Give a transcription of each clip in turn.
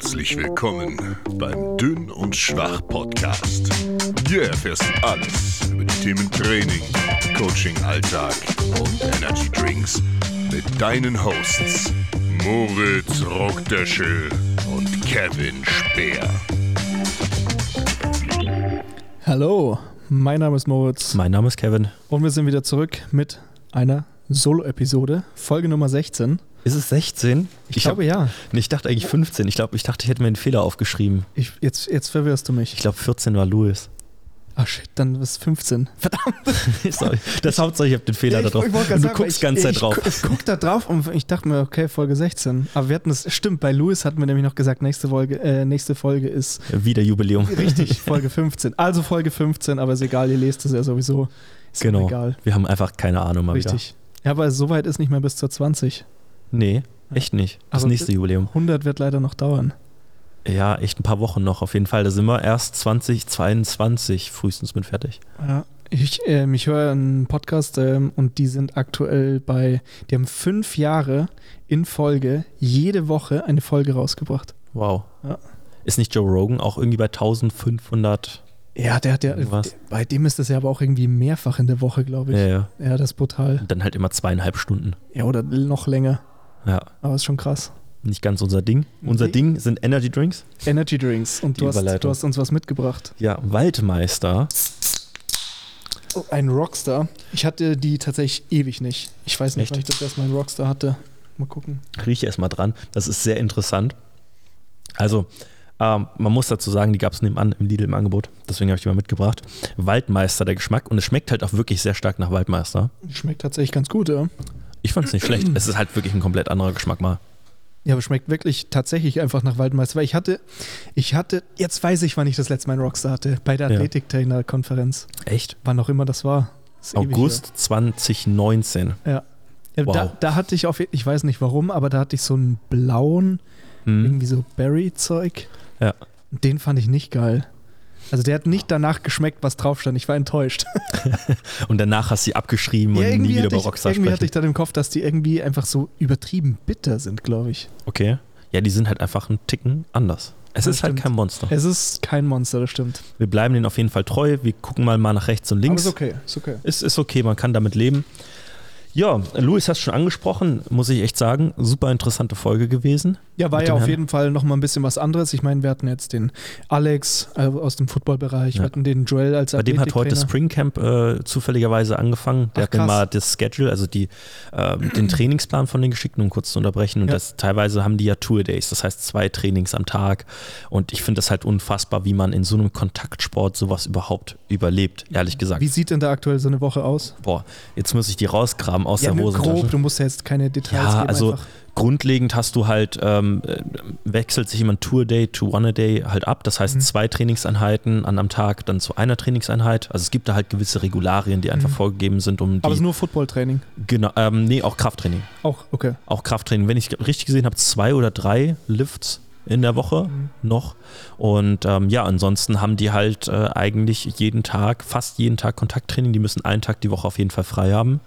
Herzlich willkommen beim Dünn und Schwach Podcast. Hier erfährst du alles über die Themen Training, Coaching, Alltag und Energy Drinks mit deinen Hosts Moritz Rockdöschel und Kevin Speer. Hallo, mein Name ist Moritz Mein Name ist Kevin. und wir sind wieder zurück mit einer Solo-Episode, Folge Nummer 16. Ist es 16? Ich, glaube ja. Nee, ich dachte eigentlich 15. Ich glaube, ich dachte, ich hätte mir einen Fehler aufgeschrieben. Ich, jetzt, jetzt verwirrst du mich. Ich glaube, 14 war Louis. Ach shit, dann ist es 15. Verdammt. Sorry. Das Hauptsache, ich habe den Fehler da drauf. ich Und du sagen, guckst ich, ganz Zeit ich, drauf. Ich, guck da drauf und ich dachte mir, okay, Folge 16. Aber wir hatten es, stimmt, bei Louis hatten wir nämlich noch gesagt, nächste Folge, äh, nächste Folge ist Wieder Jubiläum. richtig, Folge 15. Also Folge 15, aber ist egal, ihr lest es ja sowieso. Ist Genau. egal. Wir haben einfach keine Ahnung mal Richtig. Ja, aber so weit ist nicht mehr bis zur 20. Nee, echt nicht. Das Aber nächste Jubiläum. 100 wird leider noch dauern. Ja, echt ein paar Wochen noch auf jeden Fall. Da sind wir erst 2022 frühestens mit fertig. Ja, ich, ähm, ich höre einen Podcast ähm, und die sind aktuell bei, die haben fünf Jahre in Folge jede Woche eine Folge rausgebracht. Wow. Ja. Ist nicht Joe Rogan auch irgendwie bei 1500? Ja, der hat ja, Irgendwas. bei dem ist das ja aber auch irgendwie mehrfach in der Woche, glaube ich. Ja, ja. Ja, das ist brutal. Und dann halt immer zweieinhalb Stunden. Ja, oder noch länger. Ja, Aber ist schon krass. nicht ganz unser Ding. Unser Nee. Ding sind Energy Drinks. Energy Drinks. Und du hast, du hast uns was mitgebracht. Ja, Waldmeister. Oh, ein Rockstar. Ich hatte die tatsächlich ewig nicht. Ich weiß nicht, Echt? wann ich das erstmal einen Rockstar hatte. Mal gucken. rieche erstmal dran. Das ist sehr interessant. Also, ähm, man muss dazu sagen, die gab es nebenan im Lidl im Angebot. Deswegen habe ich die mal mitgebracht. Waldmeister, der Geschmack. Und es schmeckt halt auch wirklich sehr stark nach Waldmeister. Schmeckt tatsächlich ganz gut, ja. Ich fand es nicht schlecht. Es ist halt wirklich ein komplett anderer Geschmack mal. Ja, aber schmeckt wirklich tatsächlich einfach nach Waldmeister. Weil ich hatte, ich hatte, jetzt weiß ich, wann ich das letzte Mal einen Rockstar hatte. Bei der Ja. Athletiktrainer-Konferenz. Echt? Wann auch immer das war. Das August 2019. her. Ja, Wow. da, da hatte ich auf, ich weiß nicht warum, aber da hatte ich so einen blauen, Hm. irgendwie so Berry-Zeug. Ja. Den fand ich nicht geil. Also der hat nicht danach geschmeckt, was drauf stand. Ich war enttäuscht. Und danach hast du sie abgeschrieben und nie wieder hatte über ich, Rockstar irgendwie hatte sprechen. ich dann im Kopf, dass die irgendwie einfach so übertrieben bitter sind, glaube ich. Okay. Ja, die sind halt einfach ein Ticken anders. Es Das ist halt stimmt. kein Monster. Es ist kein Monster, das stimmt. Wir bleiben denen auf jeden Fall treu. Wir gucken mal, mal nach rechts und links. Aber ist okay, ist okay. Ist, ist okay, man kann damit leben. Ja, Louis hast schon angesprochen, muss ich echt sagen, super interessante Folge gewesen. Ja, war ja auf Herrn? jeden Fall nochmal ein bisschen was anderes. Ich meine, wir hatten jetzt den Alex äh, aus dem Footballbereich, Ja. wir hatten den Joel als Bei dem hat heute Athletiktrainer. Springcamp äh, zufälligerweise angefangen. Der Ach, hat mir mal das Schedule, also die, äh, den Trainingsplan von den geschickt, um kurz zu unterbrechen. Und Ja. das teilweise haben die ja Tour Days, das heißt zwei Trainings am Tag. Und ich finde das halt unfassbar, wie man in so einem Kontaktsport sowas überhaupt überlebt, ehrlich gesagt. Wie sieht denn da aktuell so eine Woche aus? Boah, jetzt muss ich die rausgraben aus Ja, der nur Hosentasche. grob, du musst ja jetzt keine Details Ja, geben. also einfach. Grundlegend hast du halt, ähm, äh, wechselt sich jemand Tour-Day to One-A-Day halt ab. Das heißt, Mhm. zwei Trainingseinheiten an am Tag dann zu einer Trainingseinheit. Also es gibt da halt gewisse Regularien, die einfach Mhm. vorgegeben sind, um Aber es ist nur Footballtraining. Genau, ähm, nee, auch Krafttraining. Auch, okay. Auch Krafttraining. Wenn ich richtig gesehen habe, zwei oder drei Lifts in der Woche Mhm. noch. Und ähm, ja, ansonsten haben die halt äh, eigentlich jeden Tag, fast jeden Tag Kontakttraining. Die müssen einen Tag die Woche auf jeden Fall frei haben.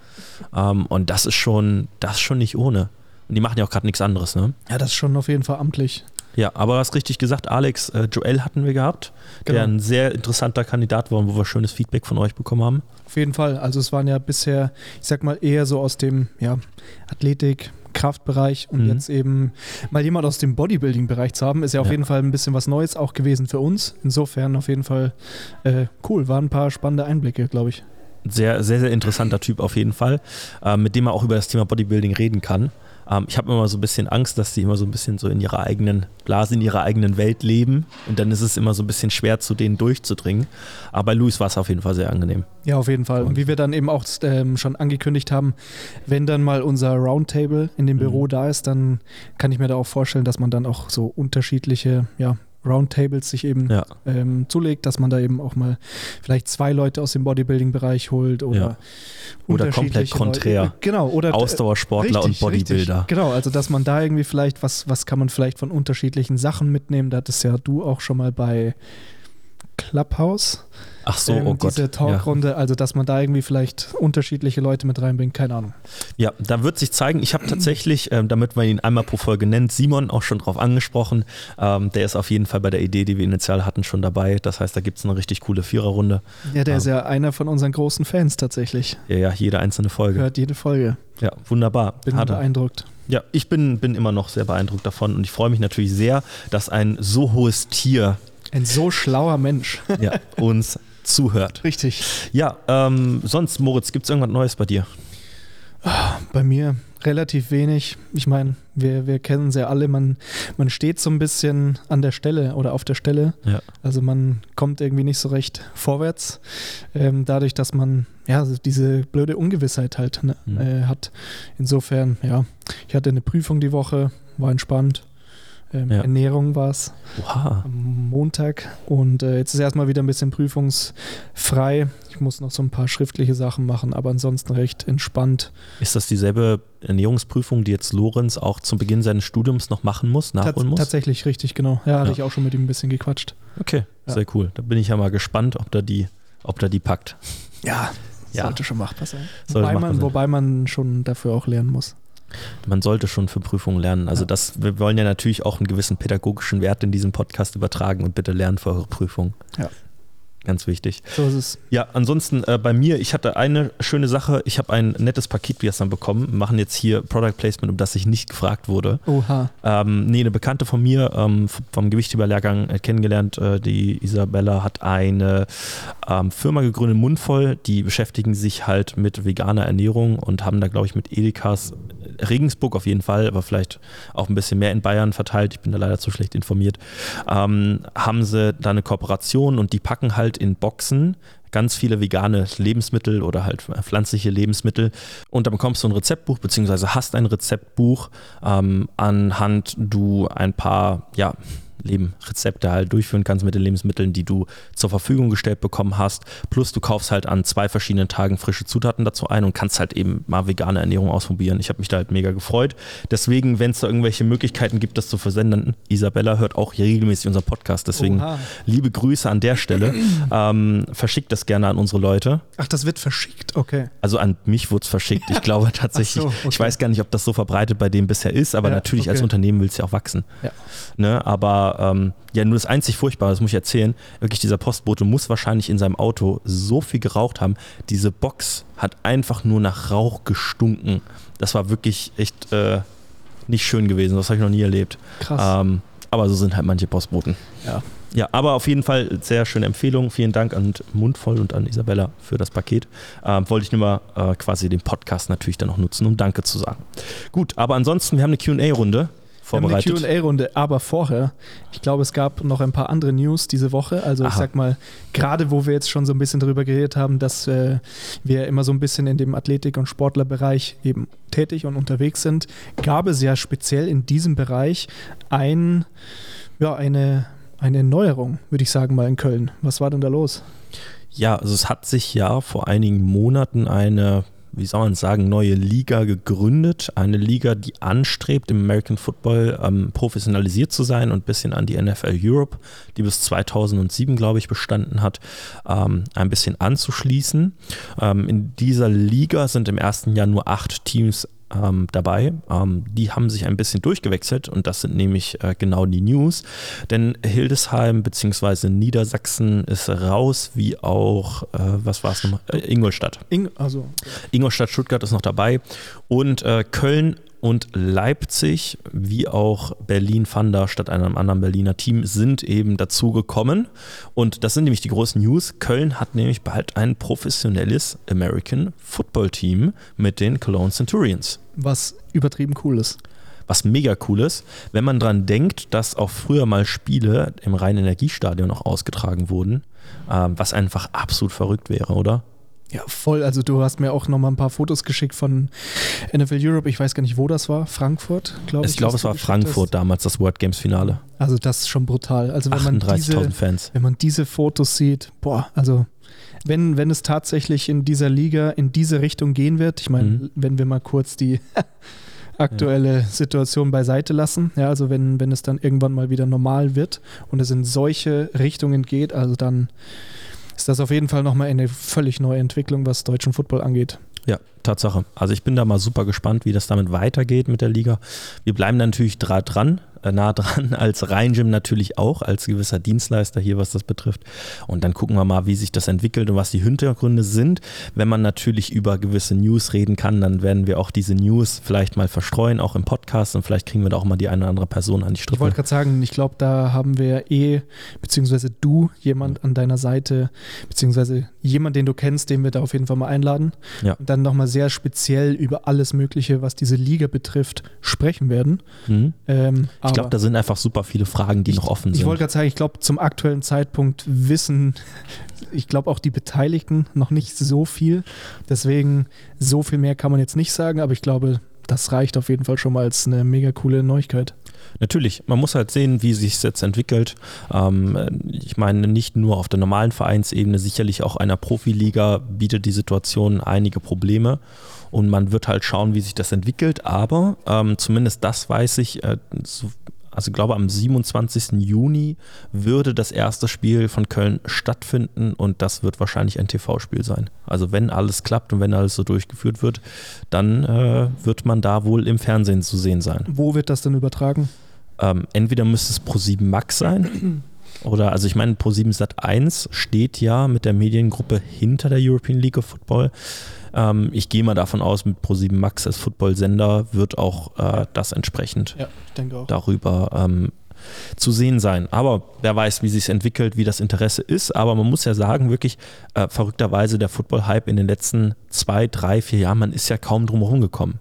Ähm, und das ist schon, das ist schon nicht ohne. Und die machen ja auch gerade nichts anderes, ne? Ja, das ist schon auf jeden Fall amtlich. Ja, aber du hast richtig gesagt, Alex, äh, Joel hatten wir gehabt, Genau. der ein sehr interessanter Kandidat war und wo wir schönes Feedback von euch bekommen haben. Auf jeden Fall. Also es waren ja bisher, ich sag mal, eher so aus dem ja, Athletik, Kraftbereich und Mhm. jetzt eben mal jemand aus dem Bodybuilding-Bereich zu haben, ist ja auf Ja. jeden Fall ein bisschen was Neues auch gewesen für uns. Insofern auf jeden Fall äh, cool. Waren ein paar spannende Einblicke, glaube ich. Sehr, sehr, sehr interessanter Typ auf jeden Fall, äh, mit dem man auch über das Thema Bodybuilding reden kann. Ähm, ich habe immer so ein bisschen Angst, dass die immer so ein bisschen so in ihrer eigenen Blase, in ihrer eigenen Welt leben und dann ist es immer so ein bisschen schwer, zu denen durchzudringen. Aber bei Luis war es auf jeden Fall sehr angenehm. Ja, auf jeden Fall. Und wie wir dann eben auch ähm, schon angekündigt haben, wenn dann mal unser Roundtable in dem Mhm. Büro da ist, dann kann ich mir da auch vorstellen, dass man dann auch so unterschiedliche ja, Roundtables sich eben Ja. ähm, zulegt, dass man da eben auch mal vielleicht zwei Leute aus dem Bodybuilding-Bereich holt oder Ja. Oder komplett konträr. Leute. Genau, oder Ausdauersportler Richtig, und Bodybuilder. Richtig. Genau, also dass man da irgendwie vielleicht, was, was kann man vielleicht von unterschiedlichen Sachen mitnehmen? Da hattest ja du auch schon mal bei Clubhouse. Ach so, ähm, oh Gott. Diese Talkrunde, also dass man da irgendwie vielleicht unterschiedliche Leute mit reinbringt, keine Ahnung. Ja, da wird sich zeigen, ich habe tatsächlich, ähm, damit man ihn einmal pro Folge nennt, Simon auch schon drauf angesprochen. Ähm, der ist auf jeden Fall bei der Idee, die wir initial hatten, schon dabei. Das heißt, da gibt es eine richtig coole Viererrunde. Ja, der Ähm. ist ja einer von unseren großen Fans tatsächlich. Ja, ja, jede einzelne Folge. Hört jede Folge. Ja, wunderbar. Bin Hat beeindruckt. Ja, ich bin, bin immer noch sehr beeindruckt davon und ich freue mich natürlich sehr, dass ein so hohes Tier Ein so schlauer Mensch. ja, uns zuhört. Richtig. Ja, ähm, sonst, Moritz, gibt es irgendwas Neues bei dir? Bei mir relativ wenig. Ich meine, wir, wir kennen es ja alle, man, man steht so ein bisschen an der Stelle oder auf der Stelle. Ja. Also man kommt irgendwie nicht so recht vorwärts. Ähm, dadurch, dass man ja diese blöde Ungewissheit halt ne, Mhm. äh, hat. Insofern, ja, ich hatte eine Prüfung die Woche, war entspannt. Ähm, Ja. Ernährung war es am Montag und äh, jetzt ist erstmal wieder ein bisschen prüfungsfrei. Ich muss noch so ein paar schriftliche Sachen machen, aber ansonsten recht entspannt. Ist das dieselbe Ernährungsprüfung, die jetzt Lorenz auch zum Beginn seines Studiums noch machen muss, nachholen Tats- muss? Tatsächlich, richtig, genau. Ja, hatte Ja. ich auch schon mit ihm ein bisschen gequatscht. Okay, Ja. sehr cool. Da bin ich ja mal gespannt, ob da die, ob da die packt. Ja, Ja. sollte schon machbar sein. Sollte Wobei machbar man, sein. wobei man schon dafür auch lernen muss. Man sollte schon für Prüfungen lernen. Also Ja. das, wir wollen ja natürlich auch einen gewissen pädagogischen Wert in diesem Podcast übertragen und bitte lernen für eure Prüfung. Ja. Ganz wichtig. So ist es. Ja, ansonsten äh, bei mir, ich hatte eine schöne Sache. Ich habe ein nettes Paket gestern bekommen. Wir machen jetzt hier Product Placement, um das ich nicht gefragt wurde. Oha. Ähm, nee, eine Bekannte von mir ähm, vom Gewichtheberlehrgang äh, kennengelernt, äh, die Isabella hat eine ähm, Firma gegründet, Mundvoll, die beschäftigen sich halt mit veganer Ernährung und haben da, glaube ich, mit Edekas Regensburg auf jeden Fall, aber vielleicht auch ein bisschen mehr in Bayern verteilt, ich bin da leider zu schlecht informiert, ähm, haben sie da eine Kooperation und die packen halt in Boxen ganz viele vegane Lebensmittel oder halt pflanzliche Lebensmittel. Und dann bekommst du ein Rezeptbuch beziehungsweise hast ein Rezeptbuch ähm, anhand du ein paar ja Leben Rezepte halt durchführen kannst mit den Lebensmitteln, die du zur Verfügung gestellt bekommen hast. Plus du kaufst halt an zwei verschiedenen Tagen frische Zutaten dazu ein und kannst halt eben mal vegane Ernährung ausprobieren. Ich habe mich da halt mega gefreut. Deswegen, wenn es da irgendwelche Möglichkeiten gibt, das zu versenden, Isabella hört auch hier regelmäßig unseren Podcast. Deswegen Oha. liebe Grüße an der Stelle. ähm, verschickt das gerne an unsere Leute. Ach, das wird verschickt, okay. Also an mich wurde es verschickt. Ich glaube tatsächlich, so, okay. ich weiß gar nicht, ob das so verbreitet bei dem bisher ist, aber Ja, natürlich als okay. Unternehmen willst du ja auch wachsen. Ja. Ne, aber ähm, ja, nur das einzig Furchtbare, das muss ich erzählen, wirklich dieser Postbote muss wahrscheinlich in seinem Auto so viel geraucht haben. Diese Box hat einfach nur nach Rauch gestunken. Das war wirklich echt äh, nicht schön gewesen. Das habe ich noch nie erlebt. Krass. Ähm, aber so sind halt manche Postboten. Ja. Ja, aber auf jeden Fall sehr schöne Empfehlung. Vielen Dank an Mundvoll und an Isabella für das Paket. Ähm, wollte ich nur mal äh, quasi den Podcast natürlich dann noch nutzen, um Danke zu sagen. Gut, aber ansonsten, wir haben eine QA-Runde Wir haben eine vorbereitet. QA-Runde, aber vorher, ich glaube, es gab noch ein paar andere News diese Woche. Also, ich Aha. sag mal, gerade wo wir jetzt schon so ein bisschen darüber geredet haben, dass äh, wir immer so ein bisschen in dem Athletik- und Sportlerbereich eben tätig und unterwegs sind, gab es ja speziell in diesem Bereich ein, ja, eine, eine Neuerung, würde ich sagen, mal in Köln. Was war denn da los? Ja, also es hat sich ja vor einigen Monaten eine, wie soll man sagen, neue Liga gegründet. Eine Liga, die anstrebt, im American Football ähm, professionalisiert zu sein und ein bisschen an die NFL Europe, die bis 2007, glaube ich, bestanden hat, ähm, ein bisschen anzuschließen. Ähm, in dieser Liga sind im ersten Jahr nur acht Teams ähm, dabei. Ähm, die haben sich ein bisschen durchgewechselt und das sind nämlich äh, genau die News. Denn Hildesheim bzw. Niedersachsen ist raus, wie auch, äh, was war es nochmal? Äh, Ingolstadt. Ing also, Ingolstadt, Stuttgart ist noch dabei und äh, Köln und Leipzig, wie auch Berlin Thunder statt einem anderen Berliner Team, sind eben dazugekommen. Und das sind nämlich die großen News. Köln hat nämlich bald ein professionelles American Football Team mit den Cologne Centurions. was übertrieben cool ist. Was mega cool ist, wenn man dran denkt, dass auch früher mal Spiele im Rhein-Energiestadion noch ausgetragen wurden, ähm, was einfach absolut verrückt wäre, oder? Ja, voll. Also du hast mir auch noch mal ein paar Fotos geschickt von NFL Europe. Ich weiß gar nicht, wo das war. Frankfurt, glaube ich. Ich glaube, es war Frankfurt hast. damals, das World Games Finale. Also das ist schon brutal. Also wenn man 38.000 diese, Fans. wenn man diese Fotos sieht, boah, also wenn, wenn es tatsächlich in dieser Liga in diese Richtung gehen wird, ich meine, Mhm. wenn wir mal kurz die aktuelle Situation beiseite lassen. Ja, also wenn, wenn es dann irgendwann mal wieder normal wird und es in solche Richtungen geht, also dann ist das auf jeden Fall nochmal eine völlig neue Entwicklung, was deutschen Football angeht. Ja, Tatsache. Also ich bin da mal super gespannt, wie das damit weitergeht mit der Liga. Wir bleiben natürlich dran, nah dran, als Rheingym natürlich auch, als gewisser Dienstleister hier, was das betrifft. Und dann gucken wir mal, wie sich das entwickelt und was die Hintergründe sind. Wenn man natürlich über gewisse News reden kann, dann werden wir auch diese News vielleicht mal verstreuen, auch im Podcast und vielleicht kriegen wir da auch mal die eine oder andere Person an die Strippe. Ich wollte gerade sagen, ich glaube, da haben wir eh, beziehungsweise du, jemand an deiner Seite, beziehungsweise jemand, den du kennst, den wir da auf jeden Fall mal einladen. Ja. Und dann nochmal sehr speziell über alles Mögliche, was diese Liga betrifft, sprechen werden. Mhm. Ähm, ich glaube, da sind einfach super viele Fragen, die ich, noch offen sind. Ich wollte gerade sagen, ich glaube, zum aktuellen Zeitpunkt wissen, ich glaube auch die Beteiligten noch nicht so viel. Deswegen, so viel mehr kann man jetzt nicht sagen, aber ich glaube, das reicht auf jeden Fall schon mal als eine mega coole Neuigkeit. Natürlich, man muss halt sehen, wie sich es jetzt entwickelt. Ähm, ich meine, nicht nur auf der normalen Vereinsebene, sicherlich auch einer Profiliga bietet die Situation einige Probleme und man wird halt schauen, wie sich das entwickelt. Aber ähm, zumindest das weiß ich, äh, so, also ich glaube am 27. Juni würde das erste Spiel von Köln stattfinden und das wird wahrscheinlich ein TV-Spiel sein. Also wenn alles klappt und wenn alles so durchgeführt wird, dann äh, wird man da wohl im Fernsehen zu sehen sein. Wo wird das denn übertragen? Ähm, entweder müsste es Pro7 Max sein oder also ich meine Pro7 Sat 1 steht ja mit der Mediengruppe hinter der European League of Football. Ähm, ich gehe mal davon aus, mit Pro7 Max als Football-Sender wird auch äh, das entsprechend ja, auch. darüber ähm, zu sehen sein. Aber wer weiß, wie sich entwickelt, wie das Interesse ist. Aber man muss ja sagen, wirklich äh, verrückterweise der Football-Hype in den letzten zwei, drei, vier Jahren, man ist ja kaum drum herum gekommen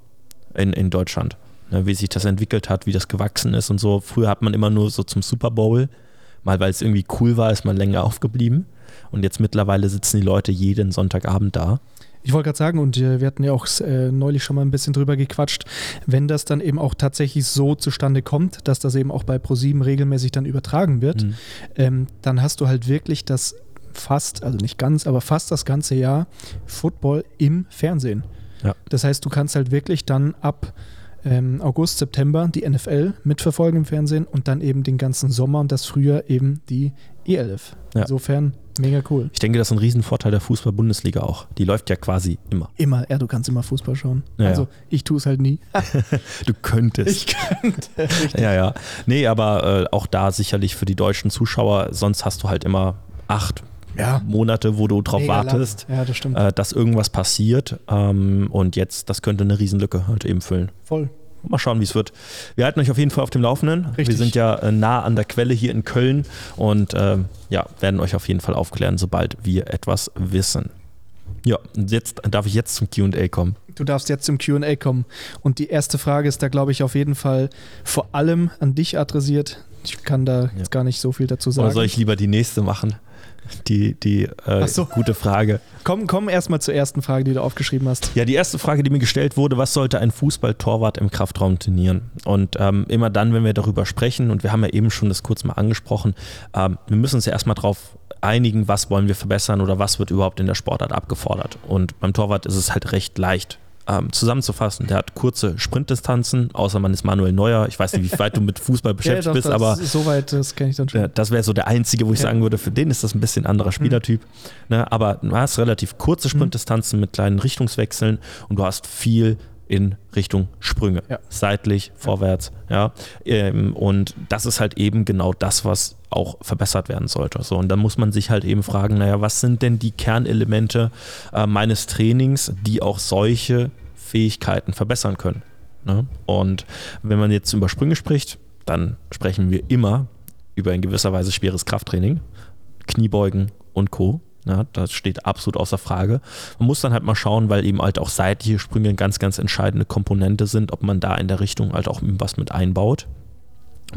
in, in Deutschland. Ne, wie sich das entwickelt hat, wie das gewachsen ist und so. Früher hat man immer nur so zum Super Bowl, mal weil es irgendwie cool war, ist man länger aufgeblieben. Und jetzt mittlerweile sitzen die Leute jeden Sonntagabend da ich wollte gerade sagen, und wir hatten ja auch äh, neulich schon mal ein bisschen drüber gequatscht, wenn das dann eben auch tatsächlich so zustande kommt, dass das eben auch bei ProSieben regelmäßig dann übertragen wird, mhm. ähm, dann hast du halt wirklich das fast, also nicht ganz, aber fast das ganze Jahr Football im Fernsehen. Ja. Das heißt, du kannst halt wirklich dann ab ähm, August, September die NFL mitverfolgen im Fernsehen und dann eben den ganzen Sommer und das Frühjahr eben die E11. Ja. Insofern mega cool. Ich denke, das ist ein Riesenvorteil der Fußball-Bundesliga auch. Die läuft ja quasi immer. Immer, ja, du kannst immer Fußball schauen. Ja, also ich tue es halt nie. du könntest. Ich könnte. Richtig. Ja, ja. Nee, aber äh, auch da sicherlich für die deutschen Zuschauer, sonst hast du halt immer acht ja. Monate, wo du drauf Mega wartest, ja, das äh, dass irgendwas passiert. Ähm, und jetzt, das könnte eine Riesenlücke halt eben füllen. Voll. Mal schauen, wie es wird. Wir halten euch auf jeden Fall auf dem Laufenden. Richtig. Wir sind ja äh, nah an der Quelle hier in Köln und äh, ja, werden euch auf jeden Fall aufklären, sobald wir etwas wissen. Ja, und jetzt darf ich jetzt zum QA kommen. Du darfst jetzt zum QA kommen. Und die erste Frage ist da, glaube ich, auf jeden Fall vor allem an dich adressiert. Ich kann da ja. jetzt gar nicht so viel dazu sagen. Oder soll ich lieber die nächste machen? Die, die äh, so. gute Frage. Komm, komm erstmal zur ersten Frage, die du aufgeschrieben hast. Ja, die erste Frage, die mir gestellt wurde, was sollte ein Fußballtorwart im Kraftraum trainieren? Und ähm, immer dann, wenn wir darüber sprechen, und wir haben ja eben schon das kurz mal angesprochen, ähm, wir müssen uns ja erstmal darauf einigen, was wollen wir verbessern oder was wird überhaupt in der Sportart abgefordert. Und beim Torwart ist es halt recht leicht ähm, zusammenzufassen, der hat kurze Sprintdistanzen, außer man ist Manuel Neuer. Ich weiß nicht, wie weit du mit Fußball beschäftigt ja, doch, bist, aber. Soweit, das kenne ich dann schon. Das wäre so der einzige, wo ich ja. sagen würde, für den ist das ein bisschen anderer mhm. Spielertyp. Mhm. Ne, aber du hast relativ kurze mhm. Sprintdistanzen mhm. mit kleinen Richtungswechseln und du hast viel in Richtung Sprünge. Ja. Seitlich, vorwärts, ja. Ähm, und das ist halt eben genau das, was auch verbessert werden sollte. So, und dann muss man sich halt eben fragen, naja, was sind denn die Kernelemente äh, meines Trainings, die auch solche Fähigkeiten verbessern können? Ne? Und wenn man jetzt über Sprünge spricht, dann sprechen wir immer über in gewisser Weise schweres Krafttraining, Kniebeugen und Co. Ja, das steht absolut außer Frage. Man muss dann halt mal schauen, weil eben halt auch seitliche Sprünge eine ganz, ganz entscheidende Komponente sind, ob man da in der Richtung halt auch was mit einbaut.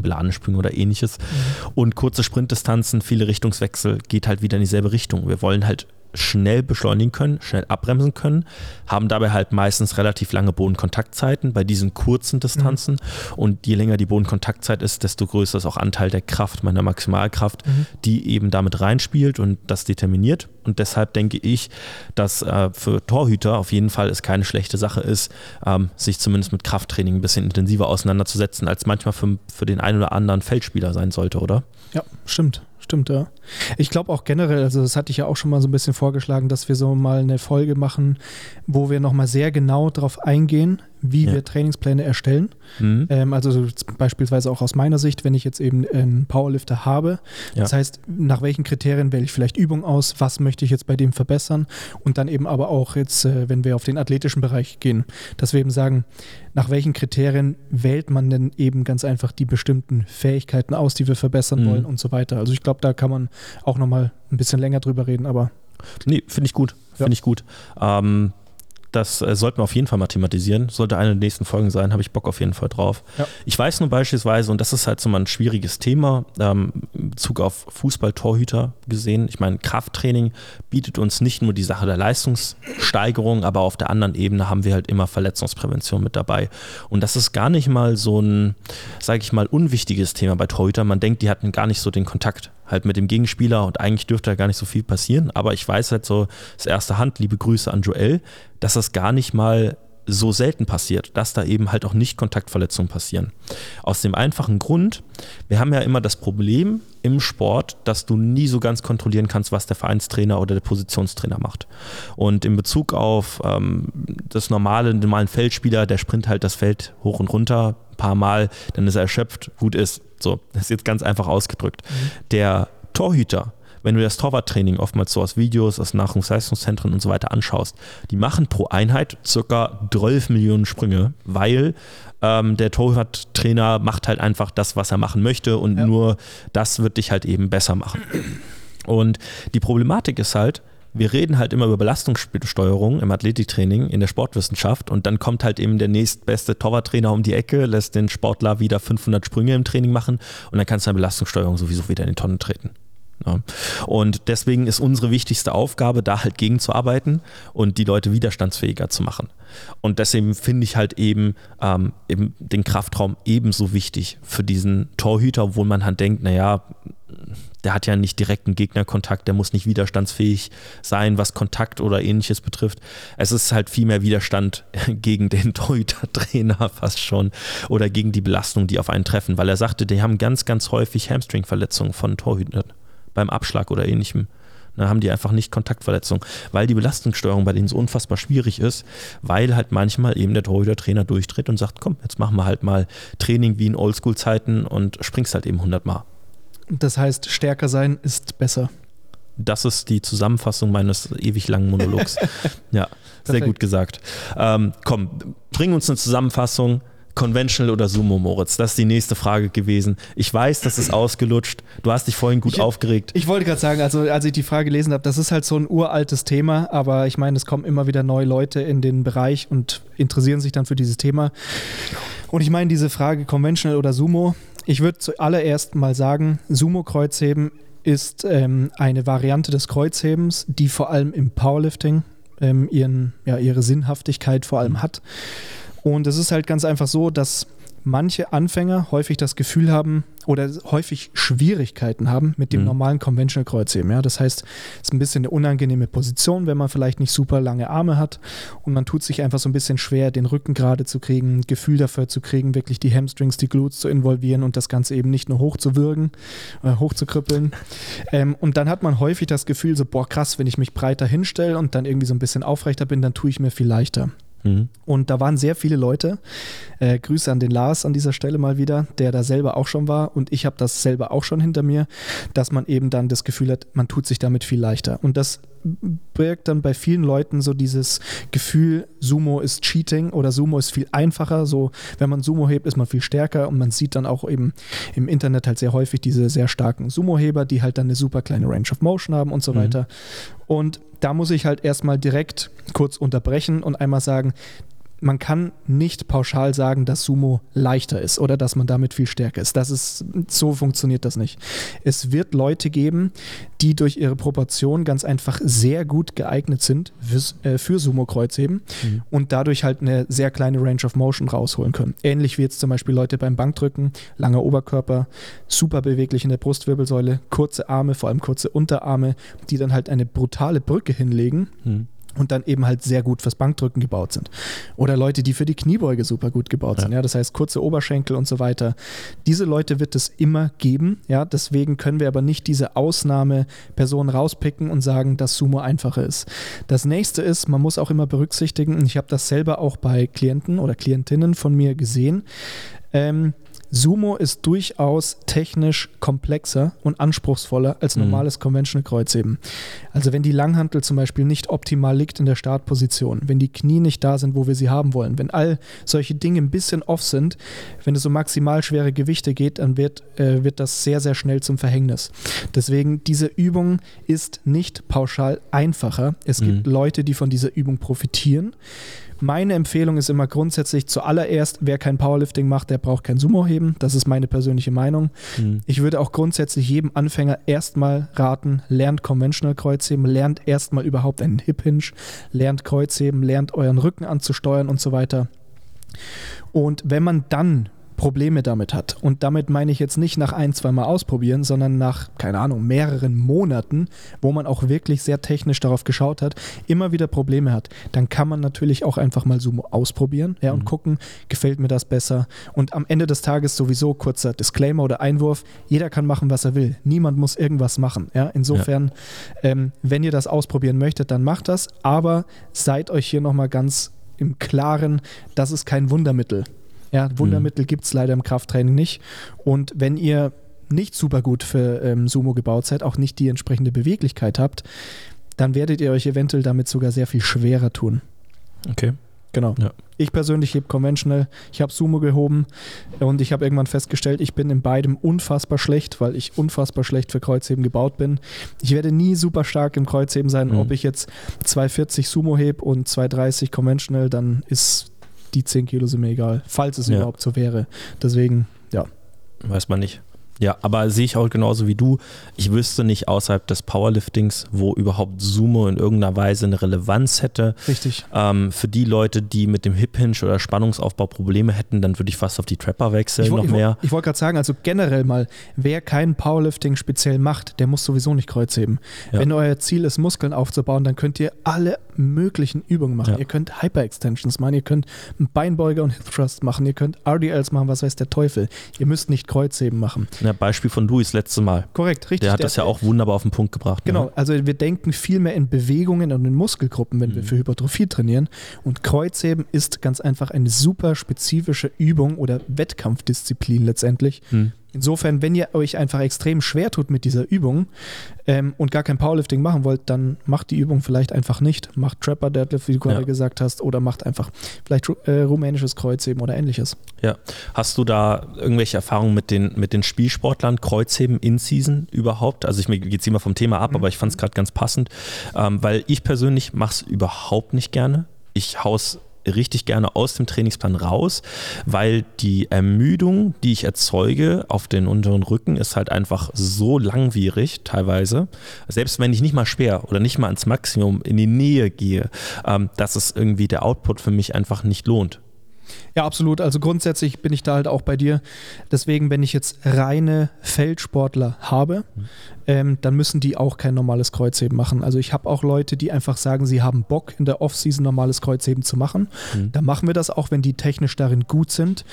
Beladensprünge oder ähnliches. Mhm. Und kurze Sprintdistanzen, viele Richtungswechsel, geht halt wieder in dieselbe Richtung. Wir wollen halt schnell beschleunigen können, schnell abbremsen können, haben dabei halt meistens relativ lange Bodenkontaktzeiten bei diesen kurzen Distanzen. Mhm. Und je länger die Bodenkontaktzeit ist, desto größer ist auch Anteil der Kraft, meiner Maximalkraft, mhm. die eben damit reinspielt und das determiniert. Und deshalb denke ich, dass äh, für Torhüter auf jeden Fall es keine schlechte Sache ist, ähm, sich zumindest mit Krafttraining ein bisschen intensiver auseinanderzusetzen, als manchmal für, für den einen oder anderen Feldspieler sein sollte, oder? Ja, stimmt. Stimmt, ja. Ich glaube auch generell, also das hatte ich ja auch schon mal so ein bisschen vorgeschlagen, dass wir so mal eine Folge machen, wo wir nochmal sehr genau darauf eingehen, wie ja. wir Trainingspläne erstellen. Mhm. Ähm, also beispielsweise auch aus meiner Sicht, wenn ich jetzt eben einen Powerlifter habe. Ja. Das heißt, nach welchen Kriterien wähle ich vielleicht Übung aus, was möchte ich jetzt bei dem verbessern und dann eben aber auch jetzt, äh, wenn wir auf den athletischen Bereich gehen, dass wir eben sagen, nach welchen Kriterien wählt man denn eben ganz einfach die bestimmten Fähigkeiten aus, die wir verbessern mhm. wollen und so weiter. Also ich glaube, da kann man auch nochmal ein bisschen länger drüber reden, aber. Nee, finde ich gut. Finde ja. ich gut. Ähm, das äh, sollten wir auf jeden Fall mal thematisieren. Sollte eine der nächsten Folgen sein, habe ich Bock auf jeden Fall drauf. Ja. Ich weiß nur beispielsweise, und das ist halt so mal ein schwieriges Thema, ähm, in Bezug auf Fußball-Torhüter gesehen. Ich meine, Krafttraining bietet uns nicht nur die Sache der Leistungssteigerung, aber auf der anderen Ebene haben wir halt immer Verletzungsprävention mit dabei. Und das ist gar nicht mal so ein, sage ich mal, unwichtiges Thema bei Torhütern. Man denkt, die hatten gar nicht so den Kontakt halt mit dem Gegenspieler und eigentlich dürfte da gar nicht so viel passieren. Aber ich weiß halt so, das erste Hand, liebe Grüße an Joel, dass das gar nicht mal so selten passiert, dass da eben halt auch nicht Kontaktverletzungen passieren. Aus dem einfachen Grund, wir haben ja immer das Problem im Sport, dass du nie so ganz kontrollieren kannst, was der Vereinstrainer oder der Positionstrainer macht. Und in Bezug auf ähm, das normale, normalen Feldspieler, der sprint halt das Feld hoch und runter ein paar Mal, dann ist er erschöpft, gut ist. So, das ist jetzt ganz einfach ausgedrückt. Mhm. Der Torhüter, wenn du das Torwarttraining oftmals so aus Videos, aus Nachwuchsleistungszentren und so weiter anschaust, die machen pro Einheit circa 12 Millionen Sprünge, weil ähm, der Torwarttrainer macht halt einfach das, was er machen möchte und ja. nur das wird dich halt eben besser machen. Und die Problematik ist halt, wir reden halt immer über Belastungssteuerung im Athletiktraining, in der Sportwissenschaft und dann kommt halt eben der nächstbeste Torwarttrainer um die Ecke, lässt den Sportler wieder 500 Sprünge im Training machen und dann kannst du eine Belastungssteuerung sowieso wieder in die Tonnen treten. Und deswegen ist unsere wichtigste Aufgabe, da halt gegenzuarbeiten und die Leute widerstandsfähiger zu machen. Und deswegen finde ich halt eben, ähm, eben den Kraftraum ebenso wichtig für diesen Torhüter, obwohl man halt denkt, naja, der hat ja nicht direkten Gegnerkontakt, der muss nicht widerstandsfähig sein, was Kontakt oder ähnliches betrifft. Es ist halt viel mehr Widerstand gegen den Torhüter-Trainer fast schon oder gegen die Belastung, die auf einen treffen, weil er sagte, die haben ganz, ganz häufig Hamstring-Verletzungen von Torhütern beim Abschlag oder ähnlichem. Da haben die einfach nicht Kontaktverletzungen, weil die Belastungssteuerung bei denen so unfassbar schwierig ist, weil halt manchmal eben der Torhüter-Trainer durchdreht und sagt, komm, jetzt machen wir halt mal Training wie in Oldschool-Zeiten und springst halt eben 100 Mal. Das heißt, stärker sein ist besser. Das ist die Zusammenfassung meines ewig langen Monologs. ja, sehr gut gesagt. Ähm, komm, bring uns eine Zusammenfassung. Conventional oder Sumo, Moritz? Das ist die nächste Frage gewesen. Ich weiß, das ist ausgelutscht. Du hast dich vorhin gut ich, aufgeregt. Ich wollte gerade sagen, also als ich die Frage gelesen habe, das ist halt so ein uraltes Thema, aber ich meine, es kommen immer wieder neue Leute in den Bereich und interessieren sich dann für dieses Thema. Und ich meine, diese Frage Conventional oder Sumo, ich würde zuallererst mal sagen, Sumo-Kreuzheben ist ähm, eine Variante des Kreuzhebens, die vor allem im Powerlifting ähm, ihren, ja, ihre Sinnhaftigkeit vor allem hat. Und es ist halt ganz einfach so, dass manche Anfänger häufig das Gefühl haben oder häufig Schwierigkeiten haben mit dem mhm. normalen Conventional Kreuzheben. Ja, das heißt, es ist ein bisschen eine unangenehme Position, wenn man vielleicht nicht super lange Arme hat und man tut sich einfach so ein bisschen schwer, den Rücken gerade zu kriegen, ein Gefühl dafür zu kriegen, wirklich die Hamstrings, die Glutes zu involvieren und das Ganze eben nicht nur hochzuwürgen, äh, hochzukrüppeln. ähm, und dann hat man häufig das Gefühl, so, boah, krass, wenn ich mich breiter hinstelle und dann irgendwie so ein bisschen aufrechter bin, dann tue ich mir viel leichter. Mhm. Und da waren sehr viele Leute. Äh, Grüße an den Lars an dieser Stelle mal wieder, der da selber auch schon war. Und ich habe das selber auch schon hinter mir, dass man eben dann das Gefühl hat, man tut sich damit viel leichter. Und das birgt dann bei vielen Leuten so dieses Gefühl, Sumo ist Cheating oder Sumo ist viel einfacher. So, wenn man Sumo hebt, ist man viel stärker und man sieht dann auch eben im Internet halt sehr häufig diese sehr starken Sumo-Heber, die halt dann eine super kleine Range of Motion haben und so mhm. weiter. Und da muss ich halt erstmal direkt kurz unterbrechen und einmal sagen, man kann nicht pauschal sagen, dass Sumo leichter ist oder dass man damit viel stärker ist. Das ist so funktioniert das nicht. Es wird Leute geben, die durch ihre Proportion ganz einfach sehr gut geeignet sind für, äh, für Sumo-Kreuzheben mhm. und dadurch halt eine sehr kleine Range of Motion rausholen können. Ähnlich wie jetzt zum Beispiel Leute beim Bankdrücken, langer Oberkörper, super beweglich in der Brustwirbelsäule, kurze Arme, vor allem kurze Unterarme, die dann halt eine brutale Brücke hinlegen. Mhm und dann eben halt sehr gut fürs Bankdrücken gebaut sind. Oder Leute, die für die Kniebeuge super gut gebaut ja. sind. Ja, das heißt kurze Oberschenkel und so weiter. Diese Leute wird es immer geben. Ja, deswegen können wir aber nicht diese Ausnahmeperson rauspicken und sagen, dass Sumo einfacher ist. Das nächste ist, man muss auch immer berücksichtigen, ich habe das selber auch bei Klienten oder Klientinnen von mir gesehen. Ähm, Sumo ist durchaus technisch komplexer und anspruchsvoller als mhm. normales mhm. Conventional Kreuzheben. Also wenn die Langhantel zum Beispiel nicht optimal liegt in der Startposition, wenn die Knie nicht da sind, wo wir sie haben wollen, wenn all solche Dinge ein bisschen off sind, wenn es um maximal schwere Gewichte geht, dann wird, äh, wird das sehr, sehr schnell zum Verhängnis. Deswegen, diese Übung ist nicht pauschal einfacher. Es mhm. gibt Leute, die von dieser Übung profitieren. Meine Empfehlung ist immer grundsätzlich zuallererst, wer kein Powerlifting macht, der braucht kein Sumo heben. Das ist meine persönliche Meinung. Mhm. Ich würde auch grundsätzlich jedem Anfänger erstmal raten, lernt Conventional Kreuzheben, lernt erstmal überhaupt einen Hip Hinge, lernt Kreuzheben, lernt euren Rücken anzusteuern und so weiter. Und wenn man dann Probleme damit hat. Und damit meine ich jetzt nicht nach ein, zwei Mal ausprobieren, sondern nach, keine Ahnung, mehreren Monaten, wo man auch wirklich sehr technisch darauf geschaut hat, immer wieder Probleme hat. Dann kann man natürlich auch einfach mal Sumo ausprobieren ja, und mhm. gucken, gefällt mir das besser. Und am Ende des Tages sowieso kurzer Disclaimer oder Einwurf, jeder kann machen, was er will. Niemand muss irgendwas machen. Ja? Insofern, ja. Ähm, wenn ihr das ausprobieren möchtet, dann macht das, aber seid euch hier nochmal ganz im Klaren, das ist kein Wundermittel. Ja, Wundermittel mhm. gibt es leider im Krafttraining nicht. Und wenn ihr nicht super gut für ähm, Sumo gebaut seid, auch nicht die entsprechende Beweglichkeit habt, dann werdet ihr euch eventuell damit sogar sehr viel schwerer tun. Okay. Genau. Ja. Ich persönlich hebe Conventional, ich habe Sumo gehoben und ich habe irgendwann festgestellt, ich bin in beidem unfassbar schlecht, weil ich unfassbar schlecht für Kreuzheben gebaut bin. Ich werde nie super stark im Kreuzheben sein. Mhm. Ob ich jetzt 240 Sumo hebe und 230 Conventional, dann ist die 10 Kilo sind mir egal, falls es ja. überhaupt so wäre. Deswegen, ja. Weiß man nicht. Ja, aber sehe ich auch genauso wie du. Ich wüsste nicht außerhalb des Powerliftings, wo überhaupt Sumo in irgendeiner Weise eine Relevanz hätte. Richtig. Ähm, für die Leute, die mit dem Hip Hinge oder Spannungsaufbau Probleme hätten, dann würde ich fast auf die Trapper wechseln, ich, noch ich, mehr. Ich, wollte gerade sagen, also generell mal, wer kein Powerlifting speziell macht, der muss sowieso nicht Kreuz heben. Ja. Wenn euer Ziel ist, Muskeln aufzubauen, dann könnt ihr alle möglichen Übungen machen. Ja. Ihr könnt Hyper-Extensions machen, ihr könnt Beinbeuger und Hip Thrust machen, ihr könnt RDLs machen, was weiß der Teufel. Ihr müsst nicht Kreuzheben machen. Ja, Beispiel von Luis letzte Mal. Korrekt, richtig. Der hat der, das ja auch wunderbar auf den Punkt gebracht. Ne? Genau, ne? also wir denken viel mehr in Bewegungen und in Muskelgruppen, wenn mhm. wir für Hypertrophie trainieren. Und Kreuzheben ist ganz einfach eine super spezifische Übung oder Wettkampfdisziplin letztendlich. Mhm Insofern, wenn ihr euch einfach extrem schwer tut mit dieser Übung ähm, und gar kein Powerlifting machen wollt, dann macht die Übung vielleicht einfach nicht. Macht Trapper Deadlift, wie du gerade ja. gesagt hast, oder macht einfach vielleicht äh, rumänisches Kreuzheben oder ähnliches. Ja. Hast du da irgendwelche Erfahrungen mit den, mit den Spielsportlern, Kreuzheben in Season überhaupt? Also ich mir es immer vom Thema ab, mhm. aber ich fand es gerade ganz passend, ähm, weil ich persönlich mache es überhaupt nicht gerne. Ich haus richtig gerne aus dem Trainingsplan raus, weil die Ermüdung, die ich erzeuge auf den unteren Rücken, ist halt einfach so langwierig teilweise. Selbst wenn ich nicht mal schwer oder nicht mal ans Maximum in die Nähe gehe, ähm, dass es irgendwie der Output für mich einfach nicht lohnt. Ja, absolut. Also grundsätzlich bin ich da halt auch bei dir. Deswegen, wenn ich jetzt reine Feldsportler habe, mhm ähm, dann müssen die auch kein normales Kreuzheben machen. Also ich habe auch Leute, die einfach sagen, sie haben Bock in der Offseason normales Kreuzheben zu machen. Mhm. Dann machen wir das auch, wenn die technisch darin gut sind.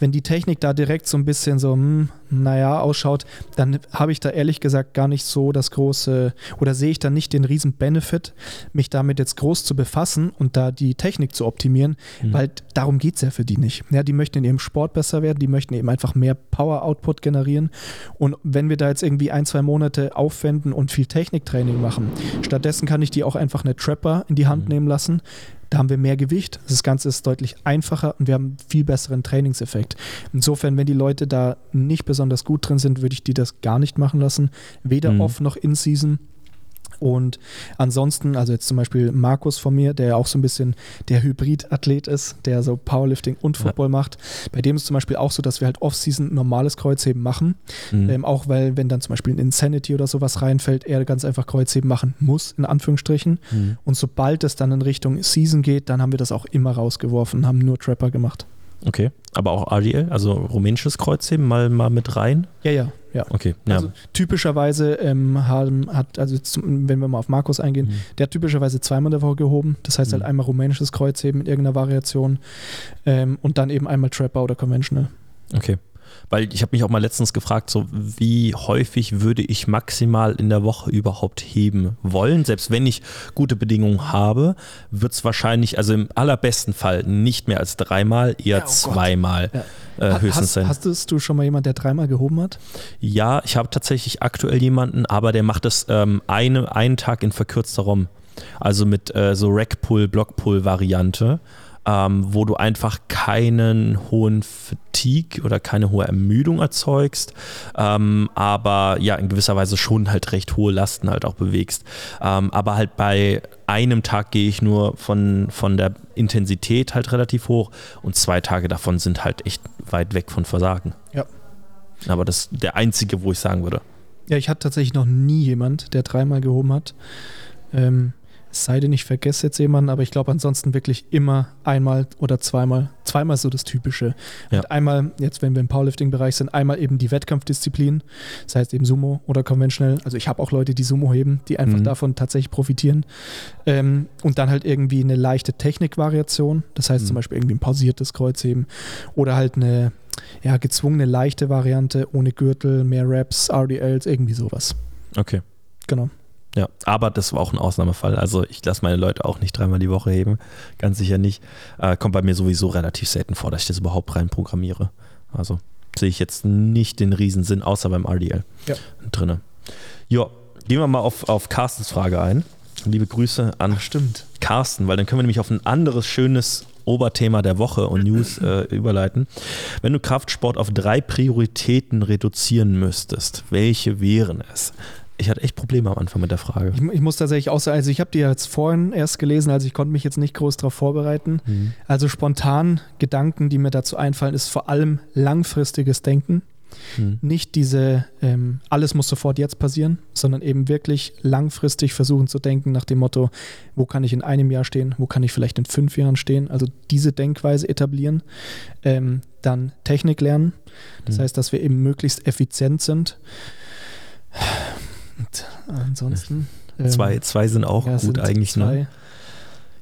Wenn die Technik da direkt so ein bisschen so, hm, naja, ausschaut, dann habe ich da ehrlich gesagt gar nicht so das große oder sehe ich da nicht den riesen Benefit, mich damit jetzt groß zu befassen und da die Technik zu optimieren, mhm. weil darum geht es ja für die nicht. Ja, die möchten in ihrem Sport besser werden, die möchten eben einfach mehr Power-Output generieren. Und wenn wir da jetzt irgendwie ein, zwei Monate Monate aufwenden und viel Techniktraining machen. Stattdessen kann ich die auch einfach eine Trapper in die Hand mhm. nehmen lassen. Da haben wir mehr Gewicht. Das Ganze ist deutlich einfacher und wir haben einen viel besseren Trainingseffekt. Insofern, wenn die Leute da nicht besonders gut drin sind, würde ich die das gar nicht machen lassen. Weder mhm. off noch in Season. Und ansonsten, also jetzt zum Beispiel Markus von mir, der ja auch so ein bisschen der Hybrid-Athlet ist, der so Powerlifting und Football ja. macht. Bei dem ist zum Beispiel auch so, dass wir halt Off-Season normales Kreuzheben machen. Mhm. Ähm, auch weil, wenn dann zum Beispiel ein Insanity oder sowas reinfällt, er ganz einfach Kreuzheben machen muss, in Anführungsstrichen. Mhm. Und sobald es dann in Richtung Season geht, dann haben wir das auch immer rausgeworfen, haben nur Trapper gemacht. Okay, aber auch RDL, also rumänisches Kreuzheben, mal, mal mit rein? Ja, ja, ja. Okay, ja. Also typischerweise ähm, haben, hat, also jetzt, wenn wir mal auf Markus eingehen, mhm. der hat typischerweise zweimal der Woche gehoben. Das heißt halt mhm. halt einmal rumänisches Kreuzheben in irgendeiner Variation ähm, und dann eben einmal Trapper oder Conventional. Okay. Weil ich habe mich auch mal letztens gefragt, so wie häufig würde ich maximal in der Woche überhaupt heben wollen? Selbst wenn ich gute Bedingungen habe, wird es wahrscheinlich, also im allerbesten Fall nicht mehr als dreimal, eher ja, oh zweimal. Ja. Äh, höchstens hast, sein. Hast du schon mal jemanden, der dreimal gehoben hat? Ja, ich habe tatsächlich aktuell jemanden, aber der macht das ähm, eine, einen Tag in verkürzter ROM. Also mit äh, so Rackpull, Blockpull-Variante ähm, wo du einfach keinen hohen Fatigue oder keine hohe Ermüdung erzeugst, ähm, aber ja, in gewisser Weise schon halt recht hohe Lasten halt auch bewegst. Ähm, aber halt bei einem Tag gehe ich nur von, von der Intensität halt relativ hoch und zwei Tage davon sind halt echt weit weg von Versagen. Ja. Aber das ist der einzige, wo ich sagen würde. Ja, ich hatte tatsächlich noch nie jemand, der dreimal gehoben hat. Ähm, es sei denn, ich vergesse jetzt jemanden, aber ich glaube ansonsten wirklich immer einmal oder zweimal. Zweimal so das Typische. Ja. Und einmal, jetzt wenn wir im Powerlifting-Bereich sind, einmal eben die Wettkampfdisziplin, das heißt eben Sumo oder Conventional. Also ich habe auch Leute, die Sumo heben, die einfach mhm. davon tatsächlich profitieren. Ähm, und dann halt irgendwie eine leichte Technikvariation, das heißt mhm. zum Beispiel irgendwie ein pausiertes Kreuzheben oder halt eine ja, gezwungene leichte Variante ohne Gürtel, mehr Reps, RDLs, irgendwie sowas. Okay. Genau. Ja, aber das war auch ein Ausnahmefall. Also ich lasse meine Leute auch nicht dreimal die Woche heben. Ganz sicher nicht. Äh, kommt bei mir sowieso relativ selten vor, dass ich das überhaupt rein programmiere. Also sehe ich jetzt nicht den Riesensinn, außer beim RDL ja. drinne. Ja, gehen wir mal auf, auf Carstens Frage ein. Liebe Grüße an Ach, stimmt. Carsten, weil dann können wir nämlich auf ein anderes schönes Oberthema der Woche und News äh, überleiten. Wenn du Kraftsport auf drei Prioritäten reduzieren müsstest, welche wären es? Ich hatte echt Probleme am Anfang mit der Frage. Ich, ich muss tatsächlich auch sagen, also ich habe die jetzt vorhin erst gelesen, also ich konnte mich jetzt nicht groß darauf vorbereiten. Mhm. Also spontan Gedanken, die mir dazu einfallen, ist vor allem langfristiges Denken. Mhm. Nicht diese, ähm, alles muss sofort jetzt passieren, sondern eben wirklich langfristig versuchen zu denken nach dem Motto, wo kann ich in einem Jahr stehen, wo kann ich vielleicht in fünf Jahren stehen. Also diese Denkweise etablieren. Ähm, dann Technik lernen. Das mhm. heißt, dass wir eben möglichst effizient sind. Und ansonsten. Ähm, zwei, sind auch ja, gut sind eigentlich. Ne? Zwei. Ne?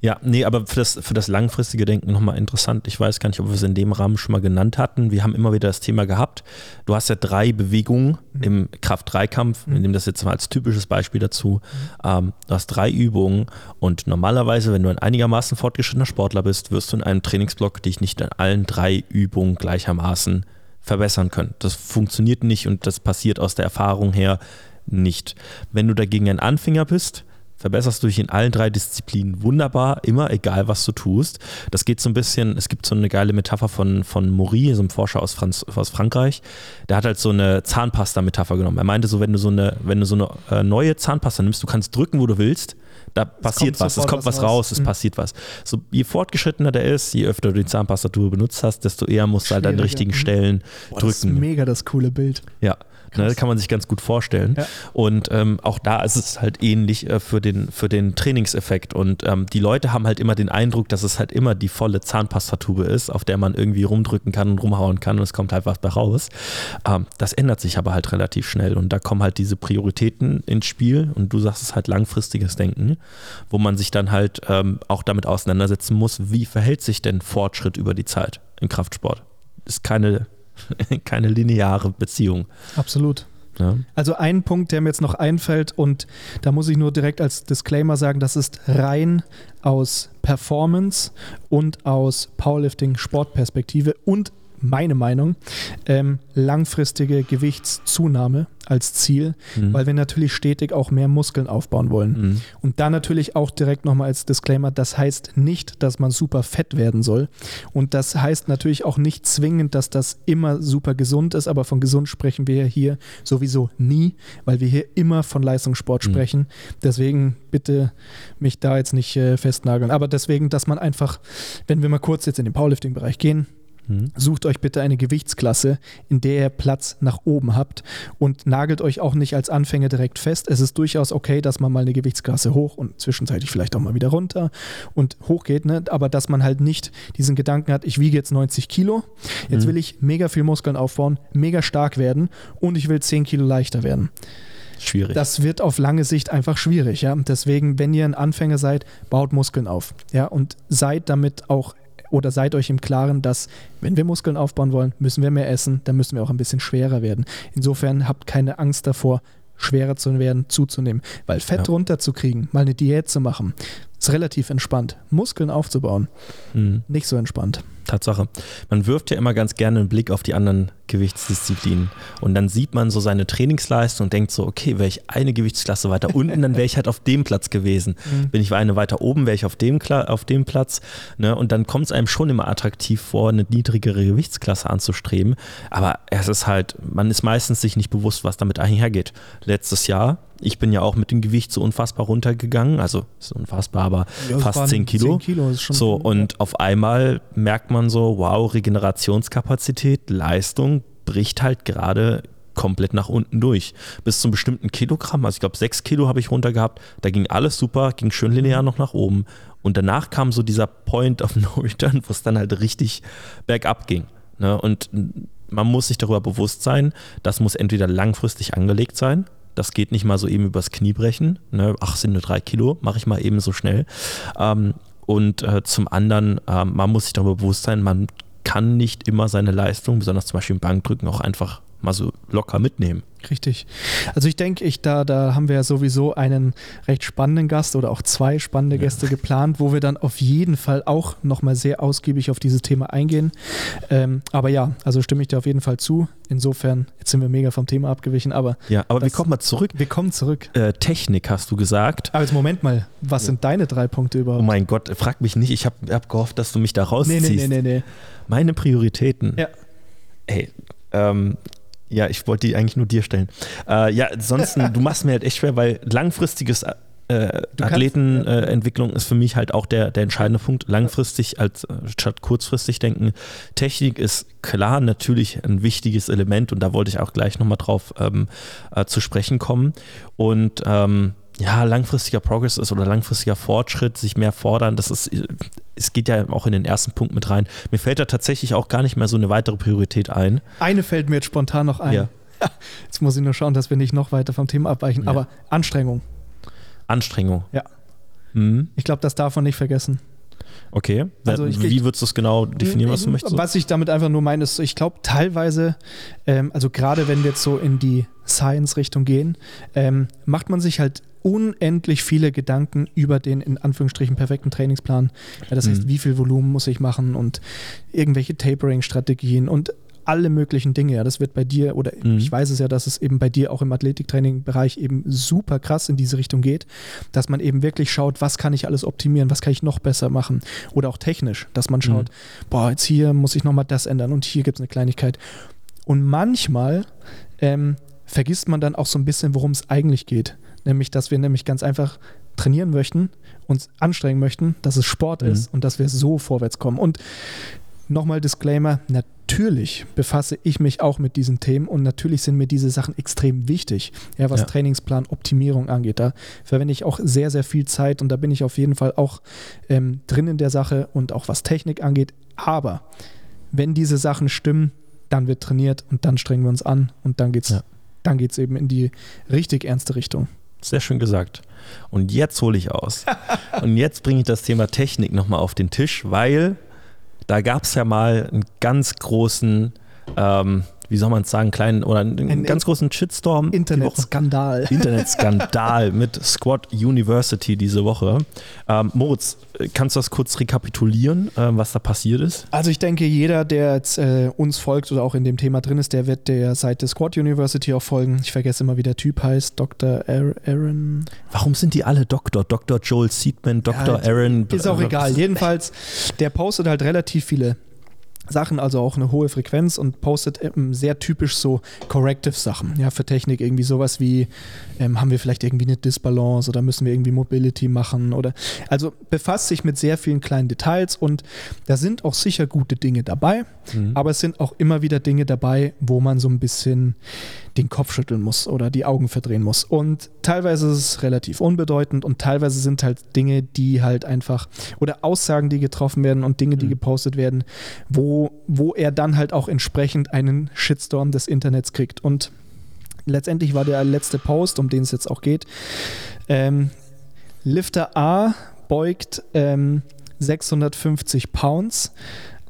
Ja, nee, aber für das, für das langfristige Denken nochmal interessant. Ich weiß gar nicht, ob wir es in dem Rahmen schon mal genannt hatten. Wir haben immer wieder das Thema gehabt. Du hast ja drei Bewegungen mhm. im Kraft-3-Kampf. Mhm. Wir nehmen das jetzt mal als typisches Beispiel dazu. Mhm. Ähm, du hast drei Übungen und normalerweise, wenn du ein einigermaßen fortgeschrittener Sportler bist, wirst du in einem Trainingsblock dich nicht in allen drei Übungen gleichermaßen verbessern können. Das funktioniert nicht und das passiert aus der Erfahrung her nicht. Wenn du dagegen ein Anfänger bist, verbesserst du dich in allen drei Disziplinen wunderbar, immer egal was du tust. Das geht so ein bisschen, es gibt so eine geile Metapher von, von Maury, so einem Forscher aus, Franz, aus Frankreich, der hat halt so eine Zahnpasta-Metapher genommen. Er meinte so, wenn du so eine, wenn du so eine äh, neue Zahnpasta nimmst, du kannst drücken, wo du willst, da passiert was, es kommt was raus, es mhm. passiert was. So, je fortgeschrittener der ist, je öfter du die Zahnpastatur benutzt hast, desto eher musst du halt an den richtigen mhm. Stellen Boah, drücken. Das ist mega das coole Bild. Ja, Ne, kann man sich ganz gut vorstellen. Ja. Und ähm, auch da ist es halt ähnlich äh, für, den, für den Trainingseffekt. Und ähm, die Leute haben halt immer den Eindruck, dass es halt immer die volle Zahnpastatube ist, auf der man irgendwie rumdrücken kann und rumhauen kann und es kommt halt was bei raus. Ähm, das ändert sich aber halt relativ schnell und da kommen halt diese Prioritäten ins Spiel und du sagst es halt langfristiges Denken, wo man sich dann halt ähm, auch damit auseinandersetzen muss, wie verhält sich denn Fortschritt über die Zeit im Kraftsport? Ist keine keine lineare Beziehung. Absolut. Ja. Also ein Punkt, der mir jetzt noch einfällt und da muss ich nur direkt als Disclaimer sagen, das ist rein aus Performance und aus Powerlifting Sportperspektive und meine Meinung, ähm, langfristige Gewichtszunahme als Ziel, mhm. weil wir natürlich stetig auch mehr Muskeln aufbauen wollen. Mhm. Und da natürlich auch direkt nochmal als Disclaimer, das heißt nicht, dass man super fett werden soll. Und das heißt natürlich auch nicht zwingend, dass das immer super gesund ist, aber von gesund sprechen wir hier sowieso nie, weil wir hier immer von Leistungssport mhm. sprechen. Deswegen bitte mich da jetzt nicht äh, festnageln. Aber deswegen, dass man einfach, wenn wir mal kurz jetzt in den Powerlifting-Bereich gehen, Mhm. Sucht euch bitte eine Gewichtsklasse, in der ihr Platz nach oben habt und nagelt euch auch nicht als Anfänger direkt fest. Es ist durchaus okay, dass man mal eine Gewichtsklasse hoch und zwischenzeitlich vielleicht auch mal wieder runter und hoch geht, ne? aber dass man halt nicht diesen Gedanken hat, ich wiege jetzt 90 Kilo, jetzt mhm. will ich mega viel Muskeln aufbauen, mega stark werden und ich will 10 Kilo leichter werden. Schwierig. Das wird auf lange Sicht einfach schwierig, ja. Deswegen, wenn ihr ein Anfänger seid, baut Muskeln auf, ja, und seid damit auch oder seid euch im Klaren, dass wenn wir Muskeln aufbauen wollen, müssen wir mehr essen, dann müssen wir auch ein bisschen schwerer werden. Insofern habt keine Angst davor, schwerer zu werden, zuzunehmen. Weil Fett ja. runterzukriegen, mal eine Diät zu machen, ist relativ entspannt. Muskeln aufzubauen, mhm. nicht so entspannt. Tatsache. Man wirft ja immer ganz gerne einen Blick auf die anderen Gewichtsdisziplinen und dann sieht man so seine Trainingsleistung und denkt so, okay, wäre ich eine Gewichtsklasse weiter unten, dann wäre ich halt auf dem Platz gewesen. Mhm. Bin ich eine weiter oben, wäre ich auf dem, auf dem Platz. Ne? Und dann kommt es einem schon immer attraktiv vor, eine niedrigere Gewichtsklasse anzustreben. Aber es ist halt, man ist meistens sich nicht bewusst, was damit einhergeht. Letztes Jahr ich bin ja auch mit dem Gewicht so unfassbar runtergegangen, also ist unfassbar, aber ja, fast 10 Kilo. 10 Kilo so, und auf einmal merkt man so, wow, Regenerationskapazität, Leistung bricht halt gerade komplett nach unten durch. Bis zum bestimmten Kilogramm, also ich glaube 6 Kilo habe ich runter gehabt, da ging alles super, ging schön linear noch nach oben. Und danach kam so dieser Point of No Return, wo es dann halt richtig bergab ging. Ne? Und man muss sich darüber bewusst sein, das muss entweder langfristig angelegt sein, das geht nicht mal so eben übers Knie brechen. Ne? Ach, sind nur drei Kilo, mache ich mal eben so schnell. Ähm, und äh, zum anderen, äh, man muss sich darüber bewusst sein, man kann nicht immer seine Leistung, besonders zum Beispiel im Bankdrücken, auch einfach mal so locker mitnehmen. Richtig. Also ich denke, ich da, da haben wir ja sowieso einen recht spannenden Gast oder auch zwei spannende ja. Gäste geplant, wo wir dann auf jeden Fall auch nochmal sehr ausgiebig auf dieses Thema eingehen. Ähm, aber ja, also stimme ich dir auf jeden Fall zu. Insofern, jetzt sind wir mega vom Thema abgewichen, aber. Ja, aber das, wir kommen mal zurück. Wir kommen zurück. Äh, Technik hast du gesagt. Aber jetzt Moment mal, was ja. sind deine drei Punkte überhaupt? Oh mein Gott, frag mich nicht. Ich habe hab gehofft, dass du mich da rausziehst. Nee, nee, nee, nee, nee. Meine Prioritäten. Ja. Ey, ähm, ja, ich wollte die eigentlich nur dir stellen. Äh, ja, ansonsten, du machst mir halt echt schwer, weil langfristiges äh, Athletenentwicklung äh, ist für mich halt auch der, der entscheidende Punkt. Langfristig als äh, statt kurzfristig denken. Technik ist klar natürlich ein wichtiges Element und da wollte ich auch gleich nochmal drauf ähm, äh, zu sprechen kommen. Und ähm, ja, langfristiger Progress ist oder langfristiger Fortschritt, sich mehr fordern, das ist, es geht ja auch in den ersten Punkt mit rein. Mir fällt da tatsächlich auch gar nicht mehr so eine weitere Priorität ein. Eine fällt mir jetzt spontan noch ein. Ja. Jetzt muss ich nur schauen, dass wir nicht noch weiter vom Thema abweichen, ja. aber Anstrengung. Anstrengung. Ja. Mhm. Ich glaube, das darf man nicht vergessen. Okay. Also ich, Wie würdest du es genau definieren, was du möchtest? Was ich damit einfach nur meine, ist, ich glaube teilweise, ähm, also gerade wenn wir jetzt so in die Science-Richtung gehen, ähm, macht man sich halt unendlich viele Gedanken über den in Anführungsstrichen perfekten Trainingsplan. Ja, das heißt, mhm. wie viel Volumen muss ich machen und irgendwelche Tapering-Strategien und alle möglichen Dinge. Ja, das wird bei dir, oder mhm. ich weiß es ja, dass es eben bei dir auch im Athletiktraining-Bereich eben super krass in diese Richtung geht, dass man eben wirklich schaut, was kann ich alles optimieren, was kann ich noch besser machen. Oder auch technisch, dass man schaut, mhm. boah, jetzt hier muss ich nochmal das ändern und hier gibt es eine Kleinigkeit. Und manchmal ähm, vergisst man dann auch so ein bisschen, worum es eigentlich geht. Nämlich, dass wir nämlich ganz einfach trainieren möchten, uns anstrengen möchten, dass es Sport mhm. ist und dass wir so vorwärts kommen. Und nochmal Disclaimer, natürlich befasse ich mich auch mit diesen Themen und natürlich sind mir diese Sachen extrem wichtig, ja, was ja. Trainingsplan Optimierung angeht. Da verwende ich auch sehr, sehr viel Zeit und da bin ich auf jeden Fall auch ähm, drin in der Sache und auch was Technik angeht. Aber wenn diese Sachen stimmen, dann wird trainiert und dann strengen wir uns an und dann geht's, ja. dann geht's eben in die richtig ernste Richtung. Sehr schön gesagt. Und jetzt hole ich aus. und jetzt bringe ich das Thema Technik nochmal auf den Tisch, weil da gab es ja mal einen ganz großen ähm, wie soll man es sagen, kleinen oder einen Ein ganz großen Shitstorm. Internetskandal. Internetskandal mit Squad University diese Woche. Ähm, Moritz, kannst du das kurz rekapitulieren, äh, was da passiert ist? Also ich denke, jeder, der jetzt, äh, uns folgt oder auch in dem Thema drin ist, der wird der Seite Squad University auch folgen. Ich vergesse immer, wie der Typ heißt. Dr. Aaron. Warum sind die alle Doktor? Dr. Joel Seedman, Dr. Ja, Aaron. Ist auch egal. Jedenfalls, der postet halt relativ viele Sachen, also auch eine hohe Frequenz und postet ähm, sehr typisch so Corrective-Sachen, ja, für Technik, irgendwie sowas wie, ähm, haben wir vielleicht irgendwie eine Disbalance oder müssen wir irgendwie Mobility machen oder, also befasst sich mit sehr vielen kleinen Details und da sind auch sicher gute Dinge dabei, Mhm. aber es sind auch immer wieder Dinge dabei, wo man so ein bisschen den Kopf schütteln muss oder die Augen verdrehen muss. Und teilweise ist es relativ unbedeutend und teilweise sind halt Dinge, die halt einfach oder Aussagen, die getroffen werden und Dinge, die Mhm. gepostet werden, wo, wo er dann halt auch entsprechend einen Shitstorm des Internets kriegt. Und letztendlich war der letzte Post, um den es jetzt auch geht, ähm, Lifter A beugt ähm, 650 Pounds,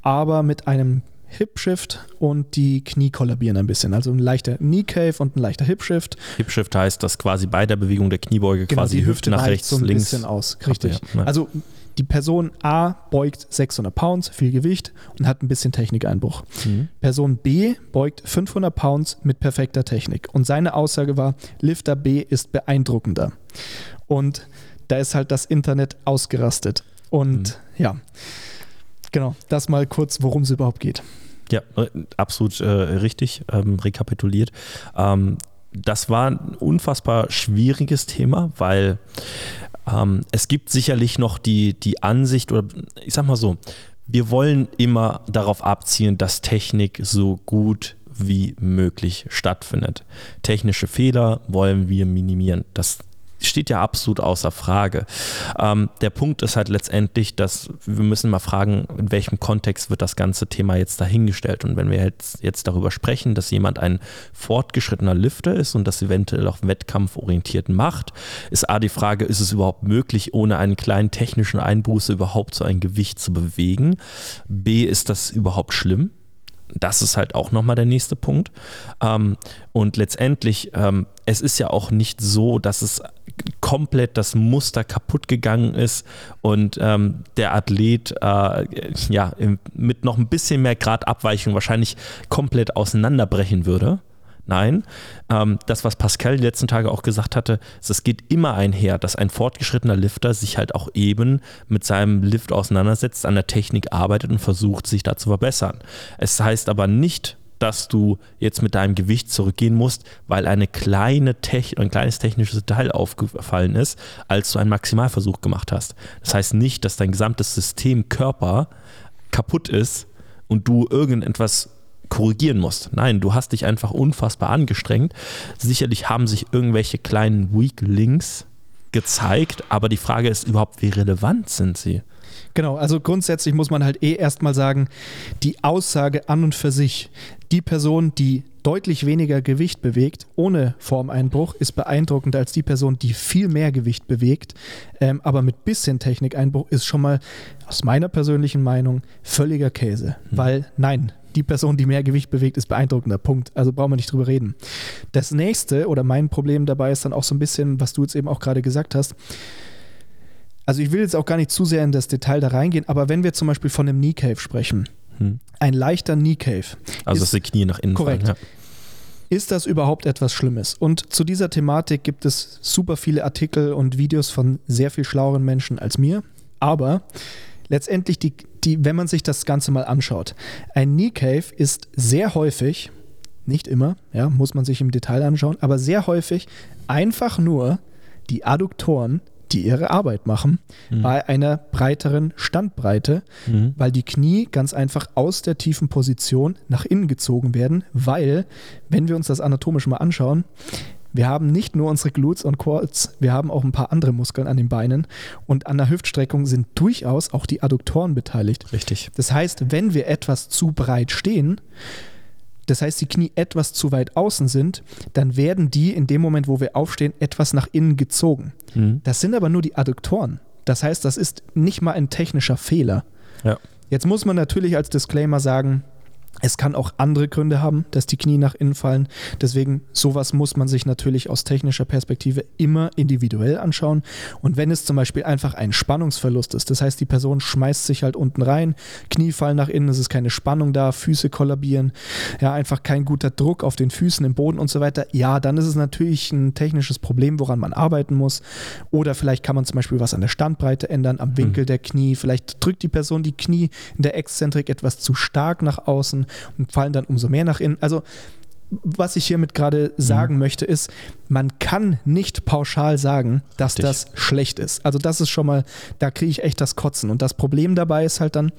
aber mit einem Hip Shift und die Knie kollabieren ein bisschen. Also ein leichter Knee Cave und ein leichter Hip Shift. Hip Shift heißt, dass quasi bei der Bewegung der Kniebeuge quasi die Hüfte nach weicht rechts, so ein links. bisschen aus. Richtig. Ja, ja. Also die Person A beugt 600 Pounds, viel Gewicht und hat ein bisschen Technikeinbruch. Mhm. Person B beugt 500 Pounds mit perfekter Technik. Und seine Aussage war, Lifter B ist beeindruckender. Und da ist halt das Internet ausgerastet. Und ja, genau, das mal kurz, worum es überhaupt geht. Ja, äh, absolut äh, richtig, ähm, rekapituliert. Ähm, das war ein unfassbar schwieriges Thema, weil ähm, es gibt sicherlich noch die, die Ansicht, oder ich sag mal so, wir wollen immer darauf abzielen, dass Technik so gut wie möglich stattfindet. Technische Fehler wollen wir minimieren. Das steht ja absolut außer Frage. Ähm, der Punkt ist halt letztendlich, dass wir müssen mal fragen, in welchem Kontext wird das ganze Thema jetzt dahingestellt. Und wenn wir jetzt, jetzt darüber sprechen, dass jemand ein fortgeschrittener Lifter ist und das eventuell auch wettkampforientiert macht, ist A die Frage, ist es überhaupt möglich, ohne einen kleinen technischen Einbuße überhaupt so ein Gewicht zu bewegen? B, ist das überhaupt schlimm? Das ist halt auch nochmal der nächste Punkt. Ähm, und letztendlich, ähm, es ist ja auch nicht so, dass es komplett das Muster kaputt gegangen ist und ähm, der Athlet äh, ja mit noch ein bisschen mehr Grad Abweichung wahrscheinlich komplett auseinanderbrechen würde. Nein, ähm, das, was Pascal die letzten Tage auch gesagt hatte, ist, es geht immer einher, dass ein fortgeschrittener Lifter sich halt auch eben mit seinem Lift auseinandersetzt, an der Technik arbeitet und versucht, sich da zu verbessern. Es heißt aber nicht, dass du jetzt mit deinem Gewicht zurückgehen musst, weil eine kleine ein kleines technisches Detail aufgefallen ist, als du einen Maximalversuch gemacht hast. Das heißt nicht, dass dein gesamtes System Körper kaputt ist und du irgendetwas korrigieren musst. Nein, du hast dich einfach unfassbar angestrengt. Sicherlich haben sich irgendwelche kleinen Weak Links gezeigt, aber die Frage ist überhaupt, wie relevant sind sie? Genau, also grundsätzlich muss man halt eh erstmal sagen, die Aussage an und für sich, die Person, die deutlich weniger Gewicht bewegt, ohne Formeinbruch, ist beeindruckender als die Person, die viel mehr Gewicht bewegt, ähm, aber mit bisschen Technikeinbruch ist schon mal aus meiner persönlichen Meinung völliger Käse. Weil nein, die Person, die mehr Gewicht bewegt, ist beeindruckender. Punkt. Also brauchen wir nicht drüber reden. Das nächste oder mein Problem dabei ist dann auch so ein bisschen, was du jetzt eben auch gerade gesagt hast, also ich will jetzt auch gar nicht zu sehr in das Detail da reingehen, aber wenn wir zum Beispiel von einem Knee Cave sprechen, Hm. ein leichter Knee Cave, Also, Ist- dass die Knie nach innen korrekt. fallen. Ist das überhaupt etwas Schlimmes? Und zu dieser Thematik gibt es super viele Artikel und Videos von sehr viel schlaueren Menschen als mir, aber letztendlich, die, die, wenn man sich das Ganze mal anschaut, ein Knee Cave ist sehr häufig, nicht immer, ja, muss man sich im Detail anschauen, aber sehr häufig einfach nur die Adduktoren, die ihre Arbeit machen, Mhm. bei einer breiteren Standbreite, Mhm. weil die Knie ganz einfach aus der tiefen Position nach innen gezogen werden, weil, wenn wir uns das anatomisch mal anschauen, wir haben nicht nur unsere Glutes und Quads, wir haben auch ein paar andere Muskeln an den Beinen und an der Hüftstreckung sind durchaus auch die Adduktoren beteiligt. Richtig. Das heißt, wenn wir etwas zu breit stehen, das heißt, die Knie etwas zu weit außen sind, dann werden die in dem Moment, wo wir aufstehen, etwas nach innen gezogen. Mhm. Das sind aber nur die Adduktoren. Das heißt, das ist nicht mal ein technischer Fehler. Ja. Jetzt muss man natürlich als Disclaimer sagen, Es kann auch andere Gründe haben, dass die Knie nach innen fallen. Deswegen, sowas muss man sich natürlich aus technischer Perspektive immer individuell anschauen. Und wenn es zum Beispiel einfach ein Spannungsverlust ist, das heißt, die Person schmeißt sich halt unten rein, Knie fallen nach innen, es ist keine Spannung da, Füße kollabieren, ja, einfach kein guter Druck auf den Füßen, im Boden und so weiter, ja, dann ist es natürlich ein technisches Problem, woran man arbeiten muss. Oder vielleicht kann man zum Beispiel was an der Standbreite ändern, am Winkel mhm. der Knie. Vielleicht drückt die Person die Knie in der Exzentrik etwas zu stark nach außen und fallen dann umso mehr nach innen. Also was ich hiermit gerade sagen mhm. möchte, ist, man kann nicht pauschal sagen, dass Richtig. das schlecht ist. Also das ist schon mal, da kriege ich echt das Kotzen. Und das Problem dabei ist halt dann,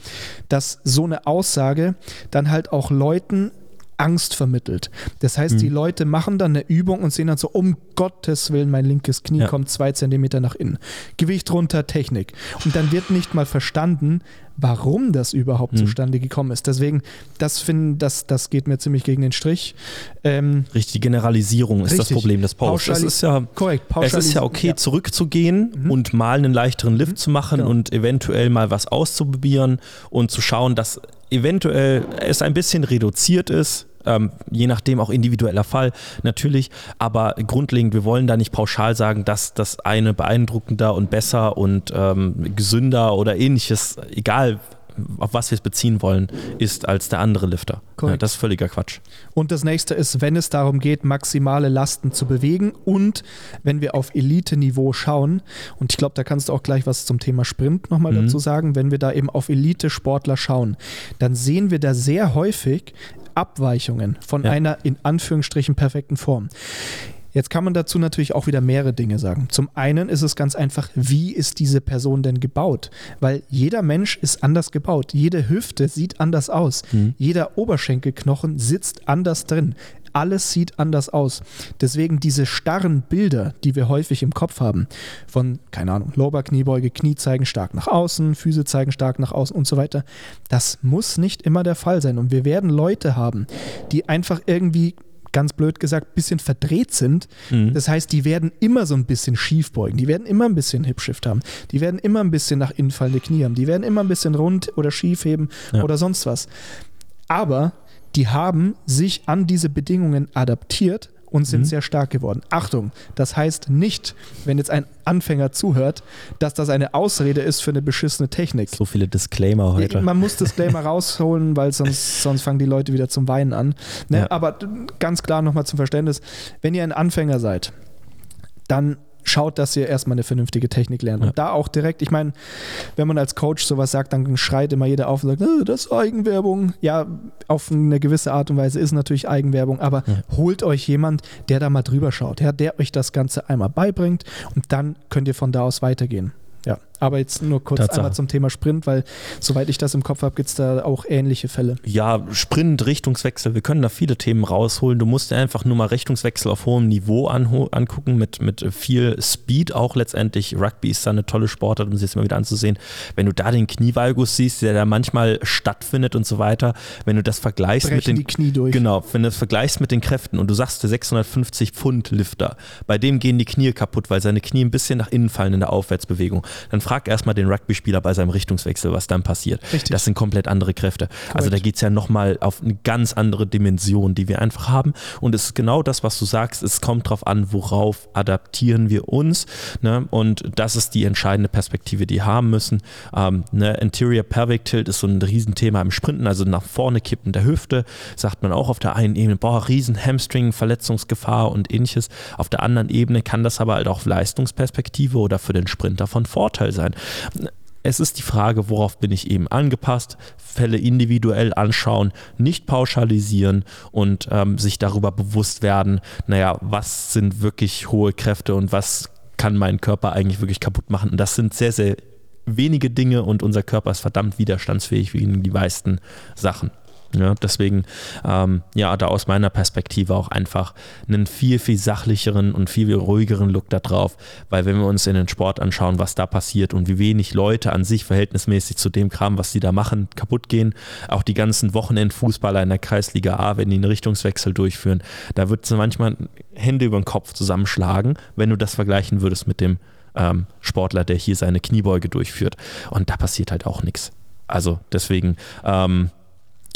dass so eine Aussage dann halt auch Leuten Angst vermittelt. Das heißt, mhm. die Leute machen dann eine Übung und sehen dann so, um Gottes Willen, mein linkes Knie ja. kommt zwei Zentimeter nach innen. Gewicht runter, Technik. Und dann wird nicht mal verstanden, warum das überhaupt mhm. zustande gekommen ist. Deswegen, das finden, das, das geht mir ziemlich gegen den Strich. Ähm, richtig, Generalisierung ist richtig. das Problem des Posts. Es ist ja, korrekt, es ist ja okay, ja. zurückzugehen mhm. und mal einen leichteren Lift mhm. zu machen genau. und eventuell mal was auszuprobieren und zu schauen, dass eventuell es ein bisschen reduziert ist, ähm, je nachdem auch individueller Fall natürlich, aber grundlegend, wir wollen da nicht pauschal sagen, dass das eine beeindruckender und besser und ähm, gesünder oder ähnliches, egal auf was wir es beziehen wollen, ist als der andere Lifter. Ja, das ist völliger Quatsch. Und das nächste ist, wenn es darum geht, maximale Lasten zu bewegen und wenn wir auf Elite-Niveau schauen, und ich glaube, da kannst du auch gleich was zum Thema Sprint nochmal mhm. dazu sagen, wenn wir da eben auf Elite-Sportler schauen, dann sehen wir da sehr häufig Abweichungen von ja. einer in Anführungsstrichen perfekten Form. Jetzt kann man dazu natürlich auch wieder mehrere Dinge sagen. Zum einen ist es ganz einfach, wie ist diese Person denn gebaut? Weil jeder Mensch ist anders gebaut. Jede Hüfte sieht anders aus. Mhm. Jeder Oberschenkelknochen sitzt anders drin. Alles sieht anders aus. Deswegen diese starren Bilder, die wir häufig im Kopf haben, von, keine Ahnung, Lower-Kniebeuge, Knie zeigen stark nach außen, Füße zeigen stark nach außen und so weiter, das muss nicht immer der Fall sein. Und wir werden Leute haben, die einfach irgendwie ganz blöd gesagt, ein bisschen verdreht sind. Mhm. Das heißt, die werden immer so ein bisschen schief beugen. Die werden immer ein bisschen Hipshift haben. Die werden immer ein bisschen nach innen fallende Knie haben. Die werden immer ein bisschen rund oder schief heben ja. oder sonst was. Aber die haben sich an diese Bedingungen adaptiert und sind mhm. sehr stark geworden. Achtung, das heißt nicht, wenn jetzt ein Anfänger zuhört, dass das eine Ausrede ist für eine beschissene Technik. So viele Disclaimer heute. Man muss Disclaimer rausholen, weil sonst, sonst fangen die Leute wieder zum Weinen an. Ne? Ja. Aber ganz klar nochmal zum Verständnis, wenn ihr ein Anfänger seid, dann schaut, dass ihr erstmal eine vernünftige Technik lernt. Ja. Und da auch direkt, ich meine, wenn man als Coach sowas sagt, dann schreit immer jeder auf und sagt, äh, das ist Eigenwerbung. Ja, auf eine gewisse Art und Weise ist natürlich Eigenwerbung, aber ja. holt euch jemand, der da mal drüber schaut, ja, der euch das Ganze einmal beibringt und dann könnt ihr von da aus weitergehen. Ja, aber jetzt nur kurz Tatsache. einmal zum Thema Sprint, weil soweit ich das im Kopf habe, gibt es da auch ähnliche Fälle. Ja, Sprint, Richtungswechsel, wir können da viele Themen rausholen. Du musst dir einfach nur mal Richtungswechsel auf hohem Niveau angucken, mit, mit viel Speed auch letztendlich. Rugby ist da eine tolle Sportart, um sich jetzt mal wieder anzusehen. Wenn du da den Knievalgus siehst, der da manchmal stattfindet und so weiter, wenn du das vergleichst Brechen mit den Knie durch. Genau, wenn du das vergleichst mit den Kräften und du sagst, der 650 Pfund Lifter, bei dem gehen die Knie kaputt, weil seine Knie ein bisschen nach innen fallen in der Aufwärtsbewegung, dann frag erstmal den Rugby-Spieler bei seinem Richtungswechsel, was dann passiert. Richtig. Das sind komplett andere Kräfte. Correct. Also da geht es ja nochmal auf eine ganz andere Dimension, die wir einfach haben. Und es ist genau das, was du sagst. Es kommt darauf an, worauf adaptieren wir uns. Ne? Und das ist die entscheidende Perspektive, die wir haben müssen. Ähm, ne? Anterior Pelvic Tilt ist so ein Riesenthema im Sprinten, also nach vorne kippen der Hüfte, sagt man auch auf der einen Ebene, boah, riesen Hamstring, Verletzungsgefahr und ähnliches. Auf der anderen Ebene kann das aber halt auch Leistungsperspektive oder für den Sprinter von Vorteil sein. Es ist die Frage, worauf bin ich eben angepasst, Fälle individuell anschauen, nicht pauschalisieren und ähm, sich darüber bewusst werden, naja, was sind wirklich hohe Kräfte und was kann mein Körper eigentlich wirklich kaputt machen. Und das sind sehr, sehr wenige Dinge und unser Körper ist verdammt widerstandsfähig in die meisten Sachen. Ja, deswegen, ähm, ja, da aus meiner Perspektive auch einfach einen viel, viel sachlicheren und viel, viel ruhigeren Look da drauf, weil wenn wir uns in den Sport anschauen, was da passiert und wie wenig Leute an sich verhältnismäßig zu dem Kram, was die da machen, kaputt gehen, auch die ganzen Wochenendfußballer in der Kreisliga A, wenn die einen Richtungswechsel durchführen, da wird manchmal Hände über den Kopf zusammenschlagen, wenn du das vergleichen würdest mit dem ähm, Sportler, der hier seine Kniebeuge durchführt. Und da passiert halt auch nichts. Also deswegen, ähm,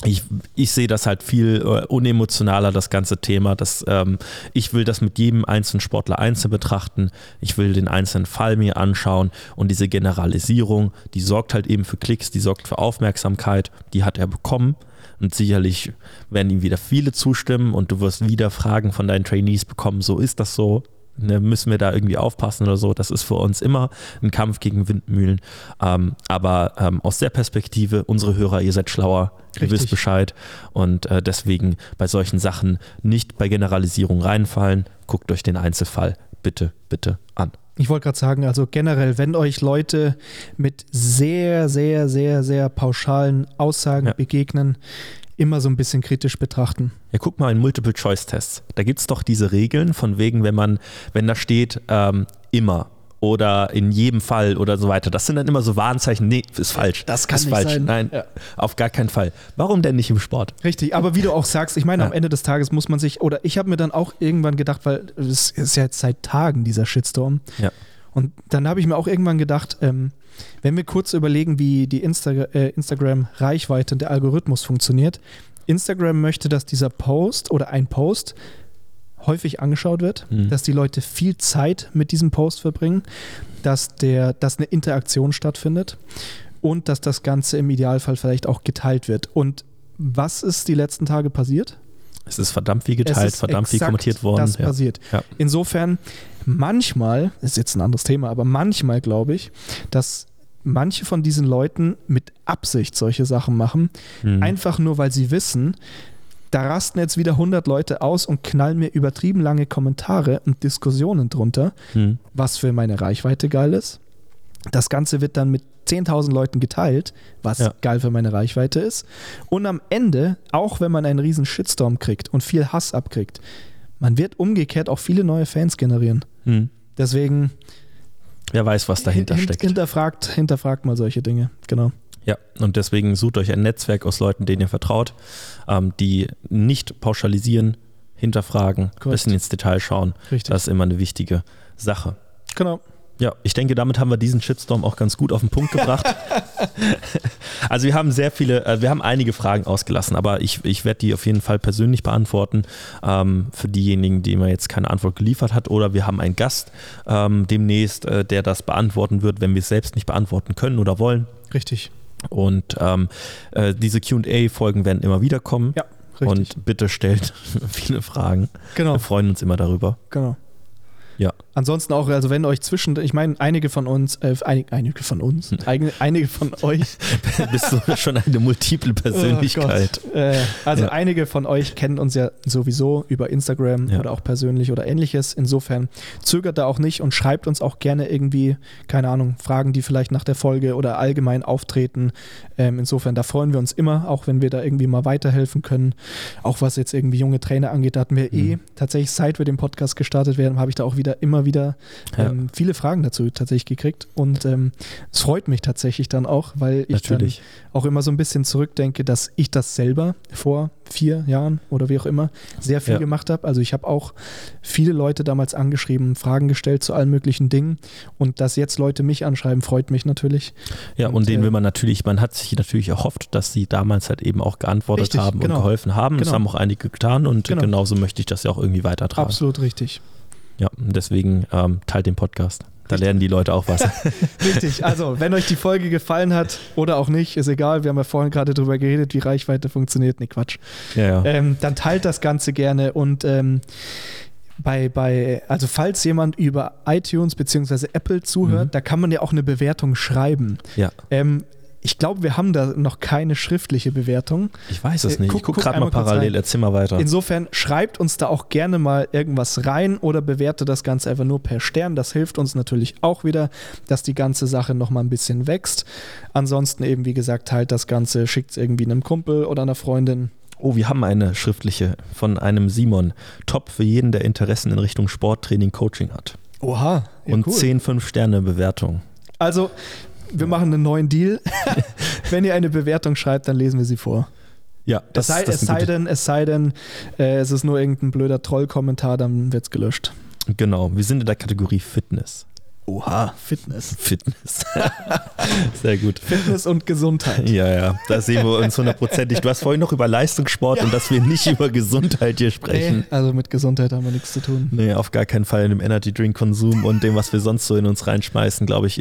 ich, ich sehe das halt viel äh, unemotionaler, das ganze Thema. Das, ähm, ich will das mit jedem einzelnen Sportler einzeln betrachten. Ich will den einzelnen Fall mir anschauen und diese Generalisierung, die sorgt halt eben für Klicks, die sorgt für Aufmerksamkeit, die hat er bekommen. Und sicherlich werden ihm wieder viele zustimmen und du wirst wieder Fragen von deinen Trainees bekommen, so ist das so, ne, müssen wir da irgendwie aufpassen oder so. Das ist für uns immer ein Kampf gegen Windmühlen. Ähm, aber ähm, aus der Perspektive, unsere Hörer, ihr seid schlauer, ihr Richtig. wisst Bescheid und äh, deswegen bei solchen Sachen nicht bei Generalisierung reinfallen. Guckt euch den Einzelfall bitte, bitte an. Ich wollte gerade sagen, also generell, wenn euch Leute mit sehr, sehr, sehr, sehr pauschalen Aussagen Ja. begegnen, immer so ein bisschen kritisch betrachten. Ja, guck mal in Multiple-Choice-Tests. Da gibt es doch diese Regeln, von wegen, wenn man, wenn da steht, ähm, immer oder in jedem Fall oder so weiter. Das sind dann immer so Warnzeichen. Nee, ist falsch. Das kann ist nicht falsch. sein. Nein, Ja. auf gar keinen Fall. Warum denn nicht im Sport? Richtig, aber wie du auch sagst, ich meine, am Ja. Ende des Tages muss man sich, oder ich habe mir dann auch irgendwann gedacht, weil es ist ja jetzt seit Tagen dieser Shitstorm. Ja. Und dann habe ich mir auch irgendwann gedacht, ähm, wenn wir kurz überlegen, wie die Insta äh, Instagram-Reichweite und der Algorithmus funktioniert. Instagram möchte, dass dieser Post oder ein Post häufig angeschaut wird, Mhm. dass die Leute viel Zeit mit diesem Post verbringen, dass, der, dass eine Interaktion stattfindet und dass das Ganze im Idealfall vielleicht auch geteilt wird. Und was ist die letzten Tage passiert? Es ist verdammt viel Es geteilt, verdammt viel exakt kommentiert worden. Das Ja. passiert. Ja. Insofern, manchmal, ist jetzt ein anderes Thema, aber manchmal glaube ich, dass manche von diesen Leuten mit Absicht solche Sachen machen, Mhm. einfach nur weil sie wissen, da rasten jetzt wieder 100 Leute aus und knallen mir übertrieben lange Kommentare und Diskussionen drunter, Mhm. was für meine Reichweite geil ist. Das Ganze wird dann mit 10.000 Leuten geteilt, was Ja. geil für meine Reichweite ist. Und am Ende, auch wenn man einen riesen Shitstorm kriegt und viel Hass abkriegt, man wird umgekehrt auch viele neue Fans generieren. Mhm. Deswegen Wer weiß, was dahinter hin- steckt. hinterfragt, hinterfragt mal solche Dinge. Genau. Ja, und deswegen sucht euch ein Netzwerk aus Leuten, denen ihr vertraut, ähm, die nicht pauschalisieren, hinterfragen, ein Korrekt. bisschen ins Detail schauen. Richtig. Das ist immer eine wichtige Sache. genau. Ja, ich denke, damit haben wir diesen Shitstorm auch ganz gut auf den Punkt gebracht. also wir haben sehr viele, äh, wir haben einige Fragen ausgelassen, aber ich, ich werde die auf jeden Fall persönlich beantworten. Ähm, für diejenigen, die mir jetzt keine Antwort geliefert hat, oder wir haben einen Gast ähm, demnächst, äh, der das beantworten wird, wenn wir es selbst nicht beantworten können oder wollen. Richtig. Und ähm, äh, diese QA-Folgen werden immer wieder kommen. Ja, richtig. Und bitte stellt viele Fragen. genau. Wir freuen uns immer darüber. Genau. Ja. Ansonsten auch, also wenn euch zwischen, ich meine, einige von uns, äh, einig, einige von uns, eigen- einige von euch, Bist du schon eine multiple Persönlichkeit? Oh äh, also Ja. einige von euch kennen uns ja sowieso über Instagram Ja. oder auch persönlich oder ähnliches. Insofern zögert da auch nicht und schreibt uns auch gerne irgendwie, keine Ahnung, Fragen, die vielleicht nach der Folge oder allgemein auftreten. Ähm, insofern, da freuen wir uns immer, auch wenn wir da irgendwie mal weiterhelfen können. Auch was jetzt irgendwie junge Trainer angeht, da hatten wir eh Mhm. tatsächlich, seit wir den Podcast gestartet werden, habe ich da auch wieder immer wieder Ja. ähm, viele Fragen dazu tatsächlich gekriegt. Und ähm, es freut mich tatsächlich dann auch, weil ich dann Natürlich. auch immer so ein bisschen zurückdenke, dass ich das selber vor vier Jahren oder wie auch immer sehr viel Ja. gemacht habe. Also ich habe auch viele Leute damals angeschrieben, Fragen gestellt zu allen möglichen Dingen und dass jetzt Leute mich anschreiben, freut mich natürlich. Ja, und, Und, denen äh, will man natürlich, man hat sich natürlich erhofft, dass sie damals halt eben auch geantwortet Richtig, haben genau. und geholfen haben. Das Genau. haben auch einige getan und Genau. genauso möchte ich das ja auch irgendwie weitertragen. Absolut richtig. Ja, und deswegen ähm, teilt den Podcast. Da lernen die Leute auch was. Richtig. Also, wenn euch die Folge gefallen hat oder auch nicht, ist egal. Wir haben ja vorhin gerade drüber geredet, wie Reichweite funktioniert. Nee, Quatsch. ja, ja. Ähm, dann teilt das Ganze gerne und ähm, bei, bei, also falls jemand über iTunes bzw. Apple zuhört, Mhm. da kann man ja auch eine Bewertung schreiben. ja. Ähm, ich glaube, wir haben da noch keine schriftliche Bewertung. Ich weiß es Äh, nicht. guck- ich gucke guck gerade mal parallel. Erzähl mal weiter. Insofern schreibt uns da auch gerne mal irgendwas rein oder bewerte das Ganze einfach nur per Stern. Das hilft uns natürlich auch wieder, dass die ganze Sache noch mal ein bisschen wächst. Ansonsten eben, wie gesagt, teilt das Ganze, schickt es irgendwie einem Kumpel oder einer Freundin. Oh, wir haben eine schriftliche von einem Simon. Top für jeden, der Interessen in Richtung Sporttraining, Coaching hat. Oha, ja, und cool. 10 5-Sterne-Bewertungen. Also, wir machen einen neuen Deal. Wenn ihr eine Bewertung schreibt, dann lesen wir sie vor. Ja, es sei, es sei denn, es sei denn, äh, es ist nur irgendein blöder Trollkommentar, dann wird es gelöscht. Genau, wir sind in der Kategorie Fitness. Oha, Fitness. Fitness. Sehr gut. Fitness und Gesundheit. Ja, ja, da sehen wir uns hundertprozentig. Du hast vorhin noch über Leistungssport ja. und dass wir nicht über Gesundheit hier sprechen. Nee, also mit Gesundheit haben wir nichts zu tun. Nee, auf gar keinen Fall in dem Energy Drink Konsum und dem, was wir sonst so in uns reinschmeißen, glaube ich,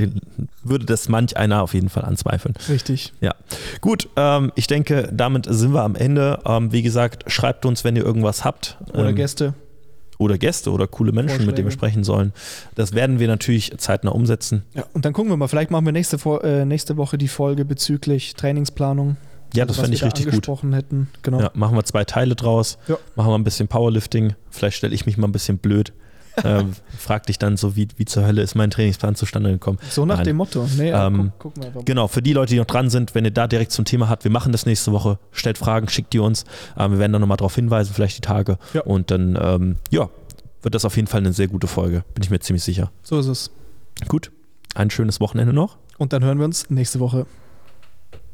würde das manch einer auf jeden Fall anzweifeln. Richtig. Ja. Gut, ähm, ich denke, damit sind wir am Ende. Ähm, wie gesagt, schreibt uns, wenn ihr irgendwas habt. Oder ähm, Gäste oder Gäste oder coole Menschen, Vorschläge. mit denen wir sprechen sollen. Das werden wir natürlich zeitnah umsetzen. Ja, und dann gucken wir mal, vielleicht machen wir nächste, äh, nächste Woche die Folge bezüglich Trainingsplanung. Ja, das fände ich richtig gut. Hätten. Genau. Ja, machen wir zwei Teile draus. Ja. Machen wir ein bisschen Powerlifting. Vielleicht stelle ich mich mal ein bisschen blöd äh, frag dich dann so, wie, wie zur Hölle ist mein Trainingsplan zustande gekommen. So nach Nein. dem Motto. Nee, ähm, guck, guck genau, für die Leute, die noch dran sind, wenn ihr da direkt zum Thema habt, wir machen das nächste Woche, stellt Fragen, schickt die uns. Ähm, wir werden dann nochmal darauf hinweisen, vielleicht die Tage. Ja. Und dann, ähm, ja, wird das auf jeden Fall eine sehr gute Folge, bin ich mir ziemlich sicher. So ist es. Gut, ein schönes Wochenende noch. Und dann hören wir uns nächste Woche.